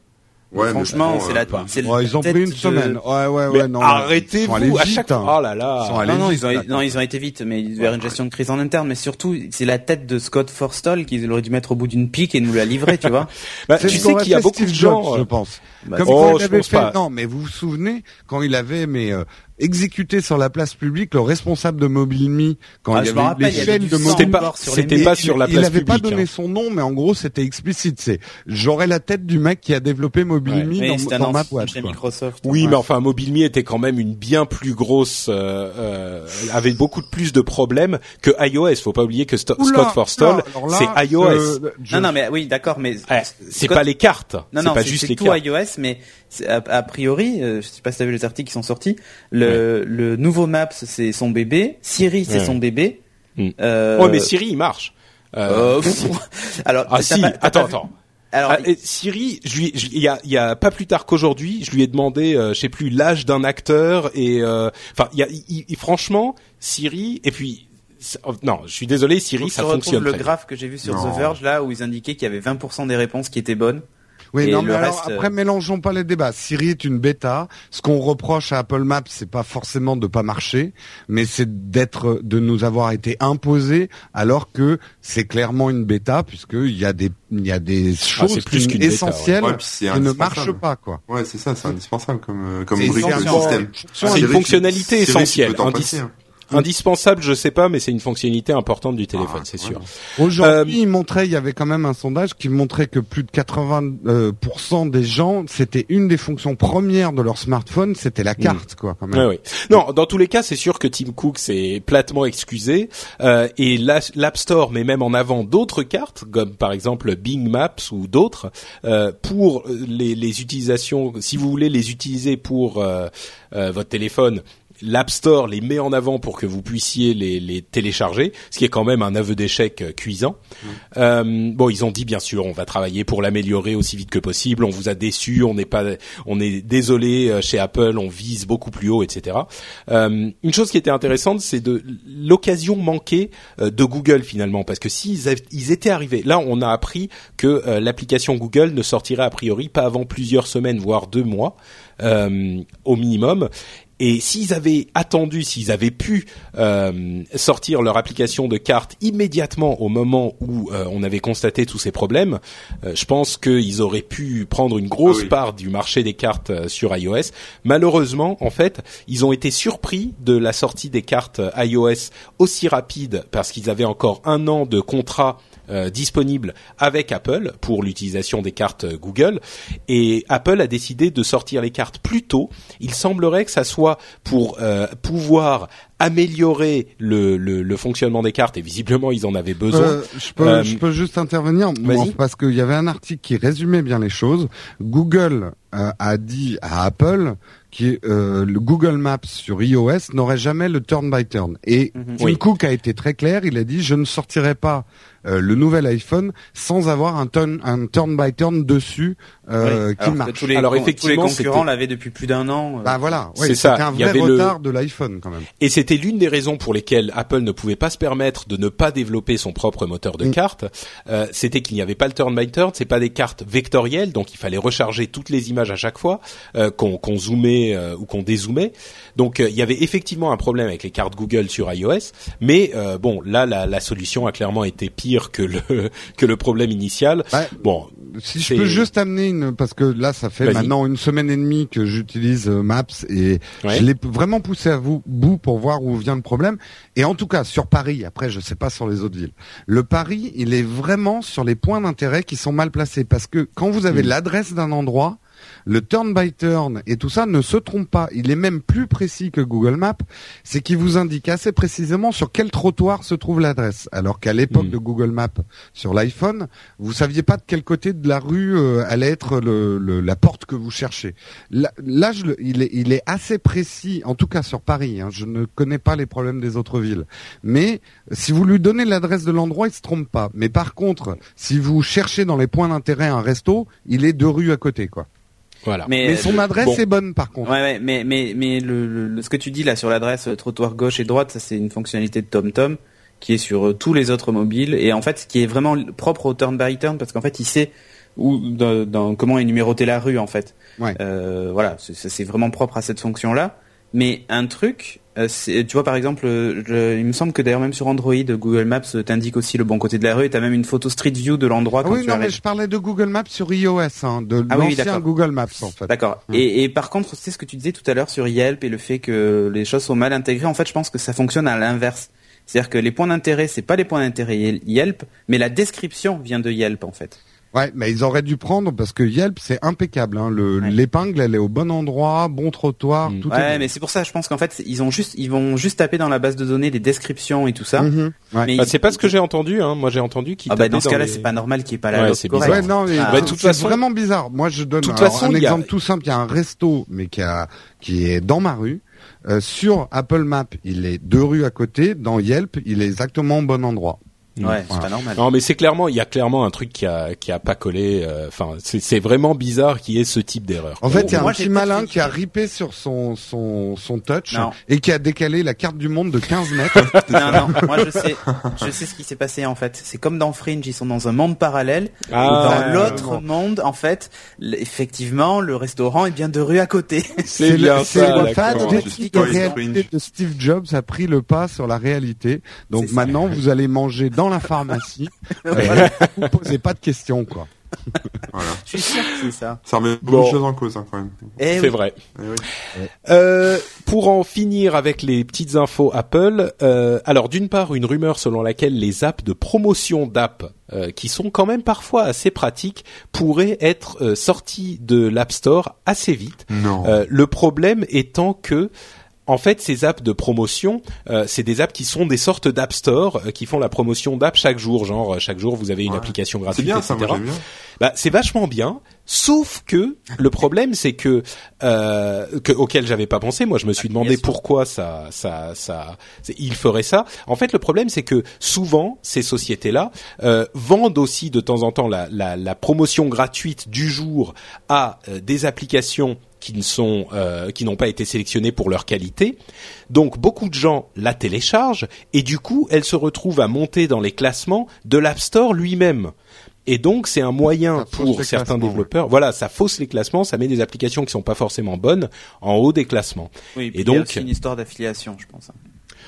Ouais, Franchement, bon, c'est euh, la, pas- c'est la Ouais, ils ont tête pris une de- semaine. Ouais, ouais, ouais. Non, arrêtez-vous à chaque hein. oh là là. Ils sont allés Non, non, vite, ils ont, là. non, ils ont été vite, mais avoir une gestion de crise en interne, mais surtout, c'est la tête de Scott Forstall qu'ils auraient dû mettre au bout d'une pique et nous la livrer, tu vois. [LAUGHS] Bah, C'est tu sais qu'il y a beaucoup de gens. Jobs, je euh, pense. Bah, Comme oh, quand il avait fait, pas. non, mais vous vous souvenez quand il avait mais euh, exécuté sur la place publique le responsable de MobileMe quand Ah, il y avait rappelle, les il y chaînes de C'était pas sur les pas sur la il place avait pas publique. donné hein. son nom, mais en gros c'était explicite. C'est j'aurais la tête du mec qui a développé MobileMe dans, dans ma boîte. chez. Microsoft. Oui, Ouais. mais enfin, MobileMe était quand même une bien plus grosse, euh, euh, avait beaucoup de plus de problèmes que iOS. Faut pas oublier que Sto- Oula, Scott Forstall, c'est iOS. euh, je- Non, non, mais oui, d'accord, mais Ouais, c'est Scott- pas les cartes, Non, c'est non, pas c'est juste c'est les tout cartes. iOS, mais a, a priori, euh, je sais pas si t'as vu les articles qui sont sortis, le, le nouveau Maps c'est son bébé, Siri c'est Ouais. son bébé. Euh, Oh, mais Siri, il marche. Euh, euh, [LAUGHS] alors, ah si, pas- attends, vu- attends. Alors, Ah, et Siri, je lui, je- il y a, il y a pas plus tard qu'aujourd'hui, je lui ai demandé, euh, je sais plus, l'âge d'un acteur et, euh, enfin, il y a, il- il- franchement, Siri et puis, oh, non, je suis désolé, Siri, que ça fonctionne. le bien. graphe que j'ai vu sur Non. The Verge là où ils indiquaient qu'il y avait 20% des réponses qui étaient bonnes. Oui, Et non, mais alors, reste, euh, après, mélangeons pas les débats. Siri est une bêta. Ce qu'on reproche à Apple Maps, c'est pas forcément de pas marcher, mais c'est d'être, de nous avoir été imposé, alors que c'est clairement une bêta, puisqu'il y a des, il y a des choses Ah, c'est plus bêta, essentielles Ouais, qui ne marchent pas, quoi. Ouais, c'est ça, c'est indispensable comme euh, comme brique de système. C'est une fonctionnalité essentielle, hein. Indispensable, je sais pas, mais c'est une fonctionnalité importante du téléphone, Ah, c'est sûr. Aujourd'hui, Euh, il montrait, il y avait quand même un sondage qui montrait que plus de 80% euh, pourcent des gens, c'était une des fonctions premières de leur smartphone, c'était la carte, quoi, quand même. Ouais, ouais. Non, dans tous les cas, c'est sûr que Tim Cook s'est platement excusé euh, et la- l'App Store met même en avant d'autres cartes, comme par exemple Bing Maps ou d'autres, euh, pour les, les utilisations. Si vous voulez les utiliser pour euh, euh, votre téléphone. L'App Store les met en avant pour que vous puissiez les, les télécharger, ce qui est quand même un aveu d'échec euh, cuisant. Euh, bon, ils ont dit bien sûr, on va travailler pour l'améliorer aussi vite que possible. On vous a déçu, on n'est pas, on est désolé euh, chez Apple, on vise beaucoup plus haut, etc. Euh, une chose qui était intéressante, c'est de l'occasion manquée euh, de Google finalement, parce que s'ils ils étaient arrivés, là, on a appris que euh, l'application Google ne sortirait a priori pas avant plusieurs semaines, voire deux mois euh, au minimum. Et s'ils avaient attendu, s'ils avaient pu euh, sortir leur application de carte immédiatement au moment où euh, on avait constaté tous ces problèmes, euh, je pense qu'ils auraient pu prendre une grosse Ah oui. part du marché des cartes sur iOS. Malheureusement, en fait, ils ont été surpris de la sortie des cartes iOS aussi rapide parce qu'ils avaient encore un an de contrat euh, disponible avec Apple pour l'utilisation des cartes Google et Apple a décidé de sortir les cartes plus tôt. Il semblerait que ça soit pour euh, pouvoir améliorer le, le, le fonctionnement des cartes et visiblement ils en avaient besoin. Euh, je peux, Euh, je peux juste intervenir moi, parce qu'il y avait un article qui résumait bien les choses. Google euh, a dit à Apple que euh, le Google Maps sur iOS n'aurait jamais le turn by turn. Et Mhm. Tim Oui. Cook a été très clair. Il a dit je ne sortirai pas euh, le nouvel iPhone sans avoir un turn un turn by turn dessus euh, qui Alors marche. tous les, Alors, tous les effectivement, concurrents l'avaient depuis plus d'un an. euh. Bah voilà, C'est ça. un Il y vrai le- retard de l'iPhone quand même. Et c'était l'une des raisons pour lesquelles Apple ne pouvait pas se permettre de ne pas développer son propre moteur de Mm. carte. Euh, c'était qu'il n'y avait pas le turn by turn, c'est pas des cartes vectorielles, donc il fallait recharger toutes les images à chaque fois euh, qu'on qu'on zoomait euh, ou qu'on dézoomait. Donc euh, il y avait effectivement un problème avec les cartes Google sur iOS, mais euh, bon là la, la solution a clairement été pire que le [LAUGHS] que le problème initial. Ouais. Bon, Si je peux juste amener une, parce que là, ça fait maintenant une semaine et demie que j'utilise euh, Maps et Ouais. je l'ai vraiment poussé à vous, bout pour voir où vient le problème. Et en tout cas, sur Paris, après, je sais pas sur les autres villes. Le Paris, il est vraiment sur les points d'intérêt qui sont mal placés parce que quand vous avez Mm. l'adresse d'un endroit, le turn by turn et tout ça ne se trompe pas. Il est même plus précis que Google Maps. C'est qu'il vous indique assez précisément sur quel trottoir se trouve l'adresse. Alors qu'à l'époque Mm. de Google Maps sur l'iPhone, vous saviez pas de quel côté de la rue euh, allait être le, le- la porte que vous cherchez. Là, là, je le- il, est, il est assez précis, en tout cas sur Paris. hein. je ne connais pas les problèmes des autres villes, mais si vous lui donnez l'adresse de l'endroit, il se trompe pas. Mais par contre, si vous cherchez dans les points d'intérêt un resto, il est deux rues à côté, quoi. Voilà. Mais, Mais son le- adresse bon. est bonne, par contre. Ouais, ouais, mais mais mais le, le- le- ce que tu dis là sur l'adresse euh, trottoir gauche et droite, ça c'est une fonctionnalité de TomTom qui est sur euh, tous les autres mobiles et en fait ce qui est vraiment propre au turn by turn parce qu'en fait il sait où dans, dans- comment est numérotée la rue en fait. Ouais. Euh, voilà, c'est- c'est c'est vraiment propre à cette fonction là. Mais un truc, euh, tu vois par exemple, euh, je- il me semble que d'ailleurs même sur Android, Google Maps euh, t'indique aussi le bon côté de la rue et t'as même une photo Street View de l'endroit Ah quand oui, tu non, mais je parlais de Google Maps sur iOS, hein, de Ah oui, oui, l'ancien d'accord. Google Maps, en fait. D'accord. Mm. Et, et par contre, c'est ce que tu disais tout à l'heure sur Yelp et le fait que les choses sont mal intégrées. En fait, je pense que ça fonctionne à l'inverse. C'est-à-dire que les points d'intérêt, c'est pas les points d'intérêt Yelp, mais la description vient de Yelp en fait. Ouais, mais ils auraient dû prendre parce que Yelp c'est impeccable. Hein. Le- Ouais. L'épingle, elle est au bon endroit, bon trottoir, Mm. tout ouais, est. mais c'est pour ça, je pense qu'en fait, ils ont juste, ils vont juste taper dans la base de données les descriptions et tout ça. Mhm. Ouais. Mais Bah, ils- c'est pas ce que j'ai entendu. Hein. Moi j'ai entendu qu'il Ah bah dans ce cas-là, les- c'est pas normal qu'il n'y ait pas la Ouais, c'est bizarre. Ouais, non, mais Ah. Bah, toute façon- vraiment bizarre. Moi, je donne alors, façon, un a- exemple tout simple. Il y a un resto, mais qui, a, qui est dans ma rue. Euh, sur Apple Maps, il est deux rues à côté. Dans Yelp, il est exactement au bon endroit. Ouais, c'est pas normal. Non, mais c'est clairement, il y a clairement un truc qui a qui a pas collé. euh, Enfin, c'est c'est vraiment bizarre qu'il y ait ce type d'erreur. En fait, il y a Moi, un petit malin qui a ripé sur son son son touch Non. et qui a décalé la carte du monde de 15 [LAUGHS] mètres. Non, non, moi je sais, je sais ce qui s'est passé en fait. C'est comme dans Fringe, ils sont dans un monde parallèle. Ah, dans l'autre monde, en fait, effectivement, le restaurant est bien deux rues à côté. [LAUGHS] c'est bien c'est ça. le fan de réalité de Steve Jobs a pris le pas sur la réalité. Donc maintenant, vous allez manger dans la pharmacie. [LAUGHS] Voilà. Vous posez pas de questions, quoi. [LAUGHS] Voilà. Je suis sûr que c'est ça. Ça remet beaucoup Bon. de choses en cause, hein, quand même. Eh C'est oui. vrai. Eh oui. Euh, pour en finir avec les petites infos Apple, euh, alors d'une part une rumeur selon laquelle les apps de promotion d'app euh, qui sont quand même parfois assez pratiques pourraient être euh, sorties de l'App Store assez vite. Non. Euh, le problème étant que en fait, ces apps de promotion, euh, c'est des apps qui sont des sortes d'App Store euh, qui font la promotion d'app chaque jour. Genre, euh, chaque jour, vous avez une Ouais. application c'est gratuite, bien etc. ça, bien. Bah, c'est vachement bien, sauf que le problème c'est que, euh, que auquel j'avais pas pensé. Moi, je me suis demandé pourquoi ça, ça, ça, il ferait ça. En fait, le problème c'est que souvent ces sociétés-là euh, vendent aussi de temps en temps la, la, la promotion gratuite du jour à euh, des applications qui ne sont euh, qui n'ont pas été sélectionnées pour leur qualité. Donc beaucoup de gens la téléchargent et du coup, elle se retrouve à monter dans les classements de l'App Store lui-même. Et donc c'est un moyen pour certains développeurs. Voilà, ça fausse les classements, ça met des applications qui sont pas forcément bonnes en haut des classements. Oui, Et y donc- a aussi une histoire d'affiliation, je pense. hein.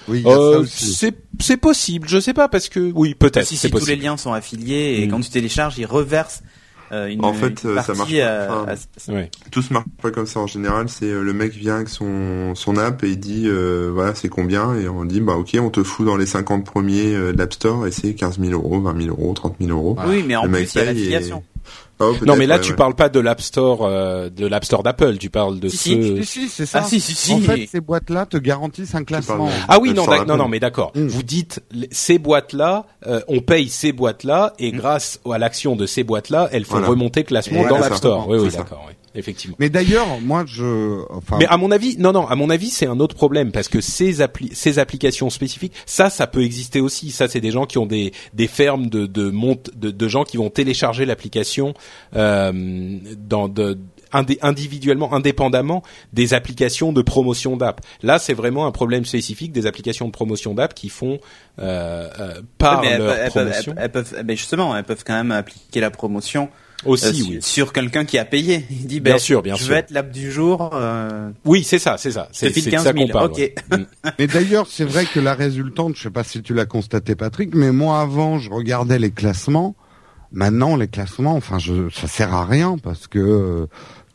Oui, Euh, c'est c'est possible, je sais pas parce que oui peut-être Si, c'est si tous les liens sont affiliés et Mm. quand tu télécharges, ils reversent une, En fait, une euh, ça marche pas. à- Enfin, à- Ouais. Tout se marche pas comme ça en général. C'est euh, le mec vient avec son son app et il dit euh, voilà c'est combien? Et on dit bah ok on te fout dans les 50 premiers euh, de l'App Store et c'est 15 000 euros, 20 000 euros, 30 000 euros. Oui, mais en Le plus, il y a paye et- l'affiliation. Oh, Non, mais là, ouais, tu ouais. parles pas de l'App Store, euh, de l'App Store d'Apple. Tu parles de Si, ceux. Si, si, c'est ça. Ah si si si. En fait, ces boîtes-là te garantissent un classement. Ah oui, non, non, non, mais d'accord. Mm. Vous dites ces boîtes-là, euh, on paye ces boîtes-là, et grâce à l'action de ces boîtes-là, elles font Voilà. remonter le classement Et dans l'App. Store. Oui, oui, d'accord, oui, effectivement. Mais d'ailleurs, moi, je, enfin, Mais à mon avis, non, non, à mon avis, c'est un autre problème parce que ces appli ces applications spécifiques, ça, ça peut exister aussi. Ça, c'est des gens qui ont des des fermes de de monte de, de gens qui vont télécharger l'application euh, dans de individuellement, indépendamment des applications de promotion d'app. Là, c'est vraiment un problème spécifique des applications de promotion d'app qui font euh, euh, par mais leur peuvent- elles peuvent, promotion elles peuvent- elles- mais justement, elles peuvent quand même appliquer la promotion aussi. euh, oui, sur quelqu'un qui a payé. [LAUGHS] Il dit, Bien ben, sûr, bien je sûr. veux être l'app du jour. Euh... oui, c'est ça, c'est ça. C'est te file c'est de 15 ça 000. qu'on parle. ok. ouais. Mm. [LAUGHS] Mais d'ailleurs, c'est vrai que la résultante, je sais pas si tu l'as constaté, Patrick, mais moi avant, je regardais les classements. Maintenant, les classements, enfin, je, ça sert à rien parce que euh,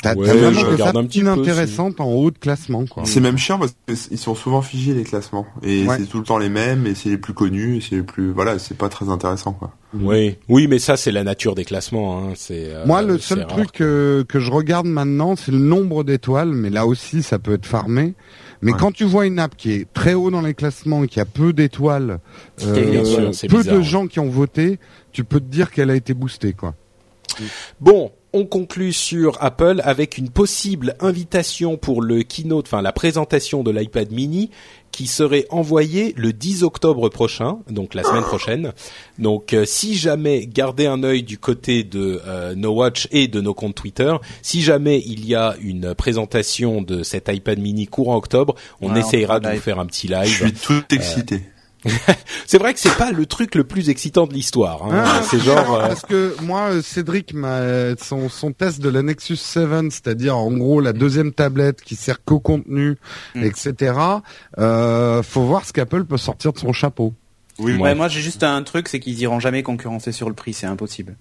t'as Ouais, t'as vraiment je que regarde ça un petit peu, inintéressante en haut de classement, quoi. C'est même chiant parce qu'ils sont souvent figés les classements et Ouais. c'est tout le temps les mêmes et c'est les plus connus et c'est les plus voilà c'est pas très intéressant quoi. Oui, oui, mais ça c'est la nature des classements. Hein. C'est euh, Moi, le seul rare. truc que, que je regarde maintenant, c'est le nombre d'étoiles, mais là aussi, ça peut être farmé. Mais Ouais. quand tu vois une app qui est très haut dans les classements, qui a peu d'étoiles, euh, peu bizarre, de ouais. gens qui ont voté, tu peux te dire qu'elle a été boostée, quoi. Bon, on conclut sur Apple avec une possible invitation pour le keynote, enfin la présentation de l'iPad mini qui serait envoyée le 10 octobre prochain, donc la semaine prochaine. Donc euh, si jamais gardez un œil du côté de euh, No Watch et de nos comptes Twitter, si jamais il y a une présentation de cet iPad mini courant octobre, on Ouais, on de vous faire un petit Je live. suis tout excité. [LAUGHS] C'est vrai que c'est pas le truc le plus excitant de l'histoire. Hein. Ah, c'est genre euh, Parce que moi, euh, Cédric m'a son, son test de la Nexus 7, c'est-à-dire en gros la deuxième tablette qui sert qu'au contenu, Mm. etc. Euh, faut voir ce qu'Apple peut sortir de son chapeau. Oui, Ouais. Ouais, moi j'ai juste un truc, c'est qu'ils iront jamais concurrencer sur le prix, c'est impossible.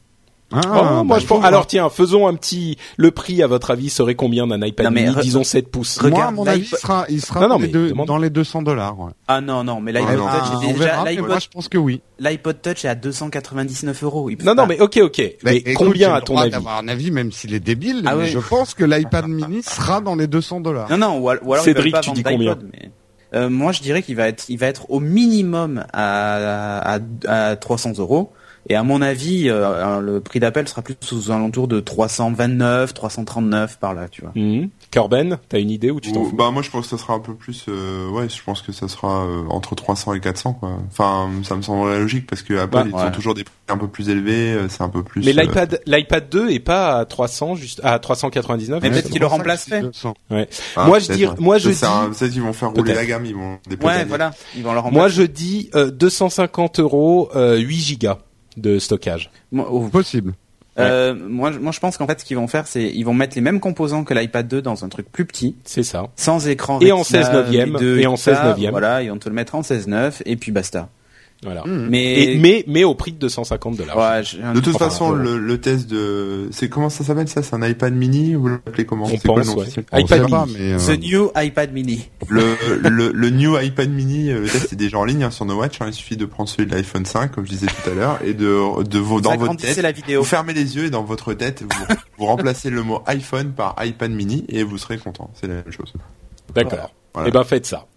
Ah, Oh, moi bah, je pense. faut Alors voir. tiens, faisons un petit. Le prix à votre avis serait combien d'un iPad Non, mais mini re- Disons 7 pouces. moi, à mon avis, il sera, il sera Non, non, dans, les mais deux- demande- dans les 200 dollars. Ouais. Ah non, non, mais l'iPod. Touch, Ah, est déjà, verra, moi je pense que oui. l'iPod Touch est à 299 euros. Non, non, mais ok, ok. Mais, Mais écoute, combien à le ton droit avis d'avoir un avis, même s'il est débile, Ah mais oui. je pense que l'iPad mini sera dans les 200 dollars. Non, non, ou, al- ou alors Cédric, pas tu vendre dis combien d'iPod, mais... Euh, moi, je dirais qu'il va être, il va être au minimum à 300 euros. Et à mon avis, euh, le prix d'appel sera plus aux alentours de 329, 339 par là, tu vois. Mhm. Corben, t'as une idée ou tu t'en Ou- fous bah moi je pense que ça sera un peu plus euh, ouais je pense que ça sera euh, entre 300 et 400 quoi. Enfin ça me semblerait logique parce que Apple Ouais. ils Ouais. ont toujours des prix un peu plus élevés, euh, c'est un peu plus Mais euh, l'iPad, l'iPad 2 est pas à 300, juste à 399. Mais peut-être qu'il le remplacerait. 200. ah, moi, je dis- ouais. moi, je C'est un- dis- peut-être qu'ils vont faire rouler la gamme, ils vont des Ouais, voilà, ils vont le remplacer. Moi, je dis euh, 250 euros, euh, 8 gigas de stockage. Oh, Possible. euh, moi, je- moi, je pense qu'en fait, ce qu'ils vont faire, c'est ils vont mettre les mêmes composants que l'iPad 2 dans un truc plus petit, C'est ça. sans écran. Et en Retina, 16 neuvième, et en tout ça, 16 neuvième. Voilà, et on te le mettra en 16 9 et puis basta. Voilà. Mhm. Mais, Et, mais mais au prix de 250 dollars. ouais, De toute façon, le, le test de, c'est comment ça s'appelle ça? C'est un iPad mini Vous l'appelez comment? On C'est quoi le pense, nom? ouais. iPad pas, mini. mais, euh, The New iPad Mini. le, le, le new iPad mini, euh, le test est déjà en ligne hein, sur No Watch. hein, il suffit de prendre celui de l'iPhone 5, comme je disais tout à l'heure, et de, de vos, dans votre tête, la vidéo. vous fermez les yeux et dans votre tête, vous, vous remplacez le mot iPhone par iPad mini et vous serez content. C'est la même chose. D'accord. Voilà. Eh ben faites ça.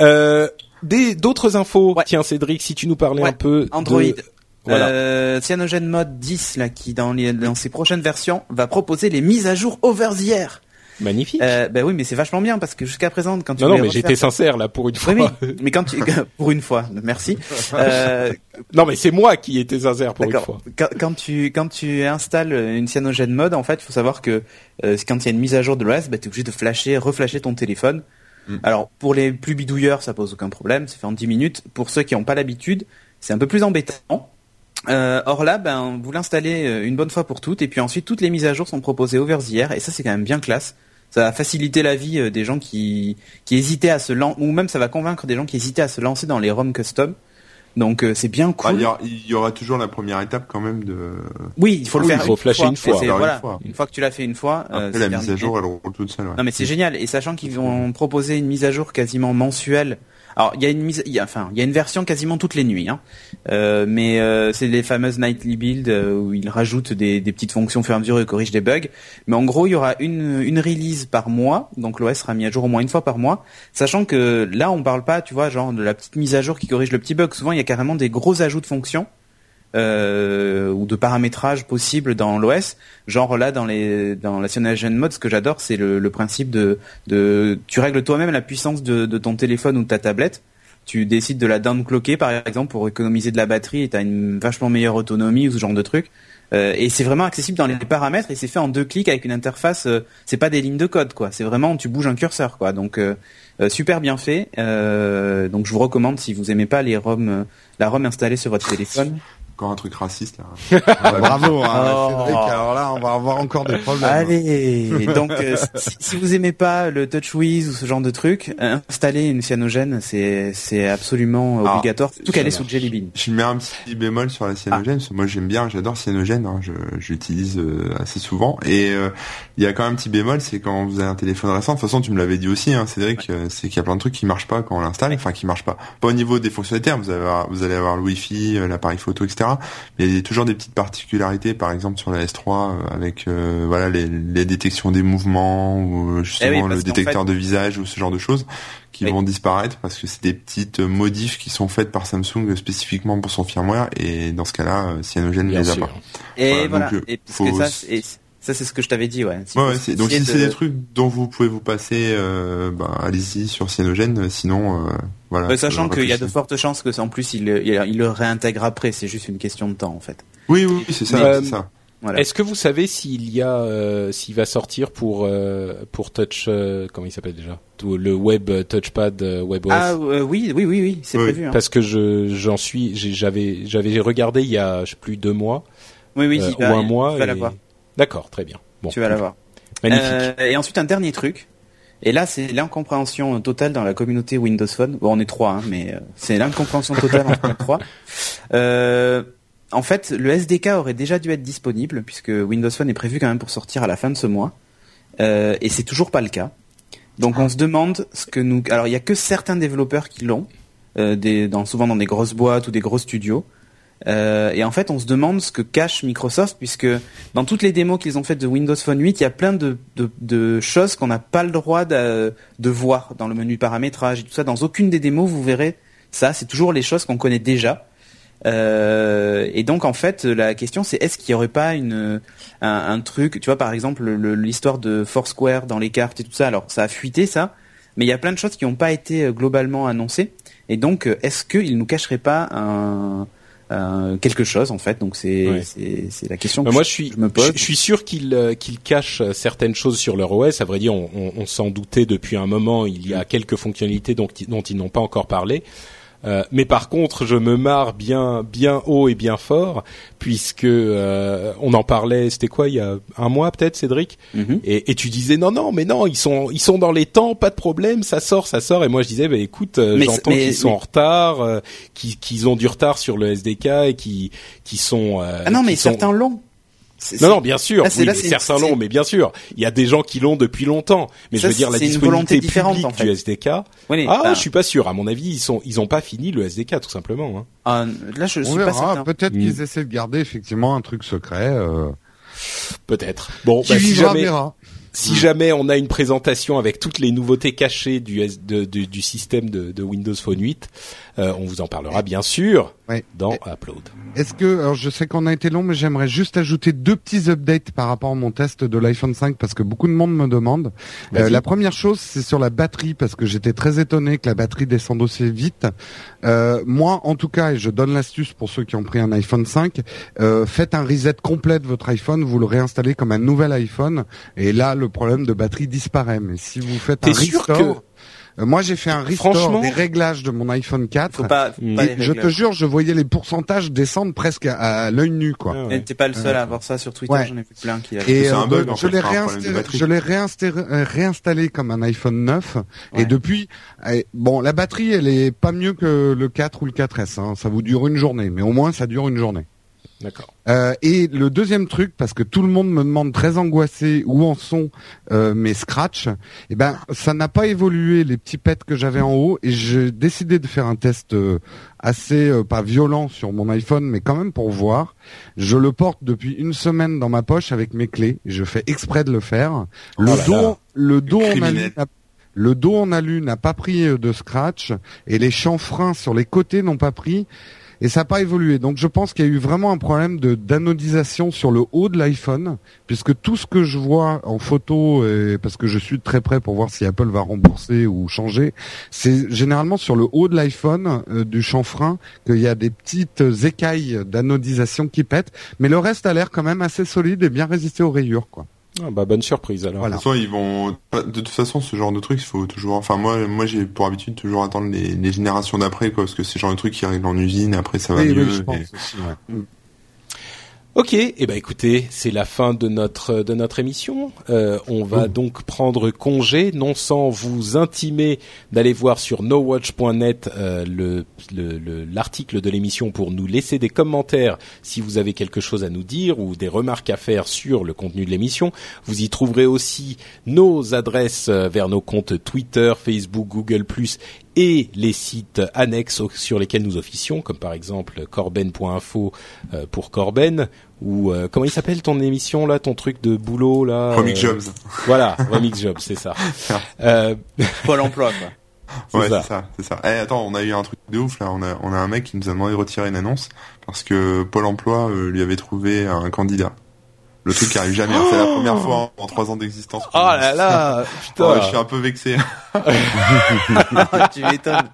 Euh, des d'autres infos. Ouais. Tiens Cédric, si tu nous parlais Ouais. un peu Android. de- Voilà. Euh, Cyanogen Mode 10 là qui dans, les, dans ses prochaines versions va proposer les mises à jour over the air. Magnifique. Euh, ben oui mais c'est vachement bien parce que jusqu'à présent quand tu non non, mais refaire- j'étais sincère là pour une fois. Oui, oui, mais quand tu [LAUGHS] pour une fois, merci. Euh, non mais c'est moi qui étais sincère pour une fois. Quand, quand tu quand tu installes une cyanogen mode, en fait, il faut savoir que euh, quand il y a une mise à jour de l'OS, bah, tu es obligé de flasher, reflasher ton téléphone. Mm. Alors pour les plus bidouilleurs, ça pose aucun problème, c'est fait en 10 minutes. Pour ceux qui n'ont pas l'habitude, c'est un peu plus embêtant. Euh, or là, ben, vous l'installez euh, une bonne fois pour toutes, et puis ensuite toutes les mises à jour sont proposées over the et ça c'est quand même bien classe. Ça va faciliter la vie euh, des gens qui qui hésitaient à se lancer, ou même ça va convaincre des gens qui hésitaient à se lancer dans les ROM custom. Donc euh, c'est bien Bah, cool. il, y aura, il y aura toujours la première étape quand même de. Oui, il faut le faire. il faut flasher une fois. Une fois. une fois que tu l'as fait une fois, euh, Après la mise à jour, elle roule toute seule. ouais. Non mais c'est génial et sachant qu'ils vont proposer une mise à jour quasiment mensuelle. Alors il y a une mise, enfin il y a une version quasiment toutes les nuits, hein. Euh, mais euh, c'est les fameuses nightly builds euh, où ils rajoutent des, des petites fonctions au fur et à mesure et corrigent des bugs. Mais en gros il y aura une une release par mois, donc l'OS sera mis à jour au moins une fois par mois. Sachant que là on parle pas, tu vois, genre de la petite mise à jour qui corrige le petit bug. Souvent il y a carrément des gros ajouts de fonctions euh, ou de paramétrage possible dans l'OS. Genre là, dans les dans la CyanogenMod, Mode, ce que j'adore, c'est le, principe de tu règles toi-même la puissance de, ton téléphone ou de ta tablette. Tu décides de la downclocker par exemple pour économiser de la batterie et t'as une vachement meilleure autonomie ou ce genre de truc. Euh, et c'est vraiment accessible dans les paramètres et c'est fait en deux clics avec une interface. euh, c'est pas des lignes de code quoi. C'est vraiment tu bouges un curseur quoi. Donc euh, euh, super bien fait. Donc je vous recommande si vous aimez pas les ROM, la ROM installée sur votre téléphone. Encore un truc raciste là. [LAUGHS] Ah, bravo, hein, Oh. Cédric. Alors là, on va avoir encore des problèmes. Allez, donc euh, si, si vous aimez pas le TouchWiz ou ce genre de truc, installer une cyanogène, c'est c'est absolument Ah, obligatoire, surtout qu'elle est sous Jelly Bean. Je mets un petit bémol sur la cyanogène, parce que moi j'aime bien, j'adore cyanogène, hein, je, l'utilise euh, assez souvent. Et euh, il y a quand même un petit bémol, c'est quand vous avez un téléphone récent, de toute façon tu me l'avais dit aussi, hein, Cédric, c'est qu'il y a plein de trucs qui marchent pas quand on l'installe, enfin qui marchent pas. Pas au niveau des fonctionnalités, hein, vous, allez avoir, vous allez avoir le Wi-Fi, l'appareil photo, etc. Mais il y a toujours des petites particularités, par exemple sur la S3, euh, avec euh, voilà les, les détections des mouvements, ou euh, justement Eh oui, parce le détecteur fait- de visage, ou ce genre de choses qui Oui. vont disparaître parce que c'est des petites modifs qui sont faites par Samsung spécifiquement pour son firmware et dans ce cas-là, Cyanogen ne les a pas. Et Voilà, voilà. donc, et parce faut- que ça, ça c'est ce que je t'avais dit, ouais. Si Ouais, donc si c'est de- des trucs dont vous pouvez vous passer, euh, bah, allez-y sur Cyanogen, sinon euh, voilà. Euh, sachant qu'il y a de fortes chances que en plus il, le- il, il le réintègre après, c'est juste une question de temps en fait. Oui, oui, oui, c'est ça, c'est ça. Voilà. Est-ce que vous savez s'il y a, euh, s'il va sortir pour euh, pour Touch, euh, comment il s'appelle déjà, le Web euh, Touchpad euh, WebOS Ah euh, oui, oui, oui, oui, c'est Oui. prévu. hein. Parce que je j'en suis, j'avais j'avais regardé il y a je sais plus deux mois Oui, oui, euh, il va- ou un mois. Et- l'avoir. D'accord, très bien. Bon, Tu vas l'avoir. magnifique. Euh, et ensuite un dernier truc. Et là, c'est l'incompréhension totale dans la communauté Windows Phone. Bon, on est trois, hein, mais euh, c'est l'incompréhension totale entre les trois. Euh, en fait, le SDK aurait déjà dû être disponible puisque Windows Phone est prévu quand même pour sortir à la fin de ce mois, euh, et c'est toujours pas le cas. Donc, on se demande ce que nous. Alors, il y a que certains développeurs qui l'ont, euh, des, dans, souvent dans des grosses boîtes ou des gros studios. Euh, et en fait, on se demande ce que cache Microsoft, puisque dans toutes les démos qu'ils ont faites de Windows Phone 8, il y a plein de, de, de choses qu'on n'a pas le droit de, de voir dans le menu paramétrage et tout ça. Dans aucune des démos, vous verrez ça. C'est toujours les choses qu'on connaît déjà. Euh, et donc, en fait, la question, c'est est-ce qu'il n'y aurait pas une, un, un truc, tu vois, par exemple, le- l'histoire de Foursquare dans les cartes et tout ça. Alors, ça a fuité, ça. Mais il y a plein de choses qui n'ont pas été euh, globalement annoncées. Et donc, euh, est-ce qu'il nous cacherait pas un, un- quelque chose, en fait Donc, c'est c'est c'est la question que Euh, moi, je, je suis, je me pose. je, je suis sûr qu'ils euh, qu'ils cachent euh, certaines choses sur leur OS. À vrai dire, on, on, on s'en doutait depuis un moment. Il y a quelques fonctionnalités dont ils n'ont pas encore parlé. Euh, mais par contre, je me marre bien, bien haut et bien fort, puisque euh, on en parlait. C'était quoi il y a un mois peut-être, Cédric Mhm. et, et tu disais non, non, mais non, ils sont, ils sont dans les temps, pas de problème, ça sort, ça sort. Et moi je disais, bah écoute, euh, j'entends qu'ils sont mais- en retard, euh, qu'ils ont du retard sur le SDK et qui, qui sont. euh, Ah non, mais sont- certains l'ont. Non, non, bien sûr. Là, c'est- oui, là, mais certains l'ont, mais bien sûr, il y a des gens qui l'ont depuis longtemps. Mais Ça, je veux dire, la c'est une volonté disponibilité différente, publique en fait. du SDK. Oui, mais, Ah, je suis pas sûr. À mon avis, ils sont, ils ont pas fini le SDK tout simplement. Hein. ah, là, je On suis pas verra. certain. Peut-être Mm. qu'ils essaient de garder effectivement un truc secret. Euh, Peut-être. Bon, bah, si jamais, verra. si jamais on a une présentation avec toutes les nouveautés cachées du, S- de- de- du système de, de Windows Phone 8, euh, on vous en parlera bien sûr Ouais. dans Upload. Est-ce que, alors je sais qu'on a été long, mais j'aimerais juste ajouter deux petits updates par rapport à mon test de l'iPhone 5 parce que beaucoup de monde me demande. Euh, la première chose, c'est sur la batterie parce que j'étais très étonné que la batterie descende aussi vite. Euh, moi, en tout cas, et je donne l'astuce pour ceux qui ont pris un iPhone 5, euh, faites un reset complet de votre iPhone, vous le réinstallez comme un nouvel iPhone, et là, le problème de batterie disparaît. Mais si vous faites T'es un sûr restore, moi, j'ai fait un restore Franchement des réglages de mon iPhone 4. Faut pas, faut pas et les je te jure, je voyais les pourcentages descendre presque à, à l'œil nu, quoi. Ah ouais. T'es pas le seul à avoir ça sur Twitter, Ouais. j'en ai vu plein qui a. Et C'est un euh, bug, en je l'ai réinstallé, batterie. je l'ai réinstallé, euh, réinstallé comme un iPhone 9 et depuis, eh, bon, la batterie elle est pas mieux que le 4 ou le 4S. Hein. Ça vous dure une journée, mais au moins ça dure une journée. D'accord. Euh, et le deuxième truc, parce que tout le monde me demande très angoissé où en sont euh, mes scratchs, eh ben ça n'a pas évolué les petits pets que j'avais en haut et j'ai décidé de faire un test euh, assez euh, pas violent sur mon iPhone, mais quand même pour voir. Je le porte depuis une semaine dans ma poche avec mes clés. Je fais exprès de le faire. Le Oh là dos, là. le dos en Criminel. alu n'a- le dos en alu n'a pas pris euh, de scratch et les chanfreins sur les côtés n'ont pas pris et ça n'a pas évolué. Donc je pense qu'il y a eu vraiment un problème de d'anodisation sur le haut de l'iPhone, puisque tout ce que je vois en photo, et parce que je suis très près pour voir si Apple va rembourser ou changer, c'est généralement sur le haut de l'iPhone euh, du chanfrein qu'il y a des petites écailles d'anodisation qui pètent, mais le reste a l'air quand même assez solide et bien résister aux rayures, quoi. Ah, bah bonne surprise alors. Voilà. De toute façon, ils vont. De toute façon, ce genre de truc, il faut toujours. Enfin, moi, moi, j'ai pour habitude toujours attendre les, les générations d'après, quoi, parce que c'est genre de truc qui arrive en usine, après ça va Oui, mieux. oui, je et- pense aussi, ouais. Ok, et ben écoutez, c'est la fin de notre de notre émission. Euh, on va Oh. donc prendre congé, non sans vous intimer d'aller voir sur nowatch.net euh, le le- le- l'article de l'émission pour nous laisser des commentaires si vous avez quelque chose à nous dire ou des remarques à faire sur le contenu de l'émission. Vous y trouverez aussi nos adresses euh, vers nos comptes Twitter, Facebook, Google+ et les sites annexes sur lesquels nous officions, comme par exemple corben.info euh, pour Corben, ou euh, comment il s'appelle ton émission là, ton truc de boulot là Remix euh, Jobs. Voilà, Remix Jobs, c'est ça. [LAUGHS] Euh, [LAUGHS] Pôle emploi, quoi. Ouais, c'est ça, c'est ça. Eh, attends, on a eu un truc de ouf là. On a, on a un mec qui nous a demandé de retirer une annonce parce que Pôle Emploi euh, lui avait trouvé un candidat. Le truc qui arrive jamais. hein. C'est la première fois en trois ans d'existence. oh là là, [LAUGHS] putain. Ouais, je suis un peu vexé. [LAUGHS] tu m'étonnes.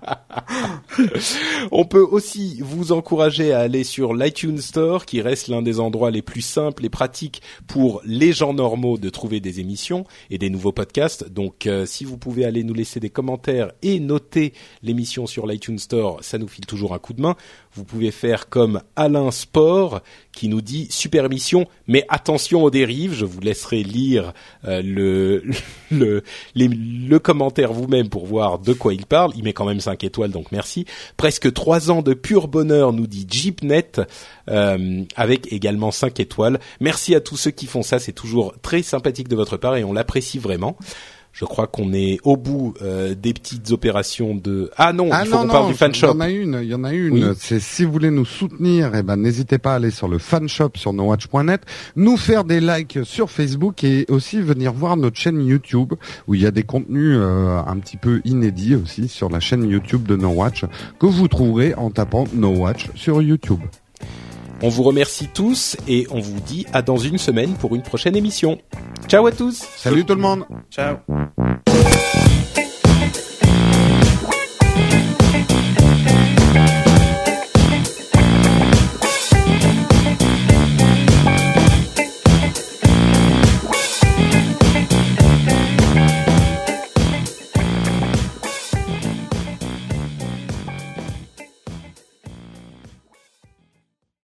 On peut aussi vous encourager à aller sur l'iTunes Store, qui reste l'un des endroits les plus simples et pratiques pour les gens normaux de trouver des émissions et des nouveaux podcasts. Donc, euh, si vous pouvez aller nous laisser des commentaires et noter l'émission sur l'iTunes Store, ça nous file toujours un coup de main. Vous pouvez faire comme Alain Sport, qui nous dit super émission, mais attention aux dérives. Je vous laisserai lire euh, le [LAUGHS] le le commentaire vous-même pour voir de quoi il parle. Il met quand même 5 étoiles, donc merci. Presque trois ans de pur bonheur, nous dit Jeepnet, euh, avec également 5 étoiles. Merci à tous ceux qui font ça, c'est toujours très sympathique de votre part et on l'apprécie vraiment. Je crois qu'on est au bout euh, des petites opérations de... Ah non, Ah il faut qu'on parle du fan il y shop. en a une, il y en a une. Oui. C'est si vous voulez nous soutenir, eh ben n'hésitez pas à aller sur le fan shop sur nowatch.net, nous faire des likes sur Facebook et aussi venir voir notre chaîne YouTube où il y a des contenus euh, un petit peu inédits aussi sur la chaîne YouTube de Nowatch que vous trouverez en tapant Nowatch sur YouTube. On vous remercie tous et on vous dit à dans une semaine pour une prochaine émission. Ciao à tous Salut tout le monde. Ciao.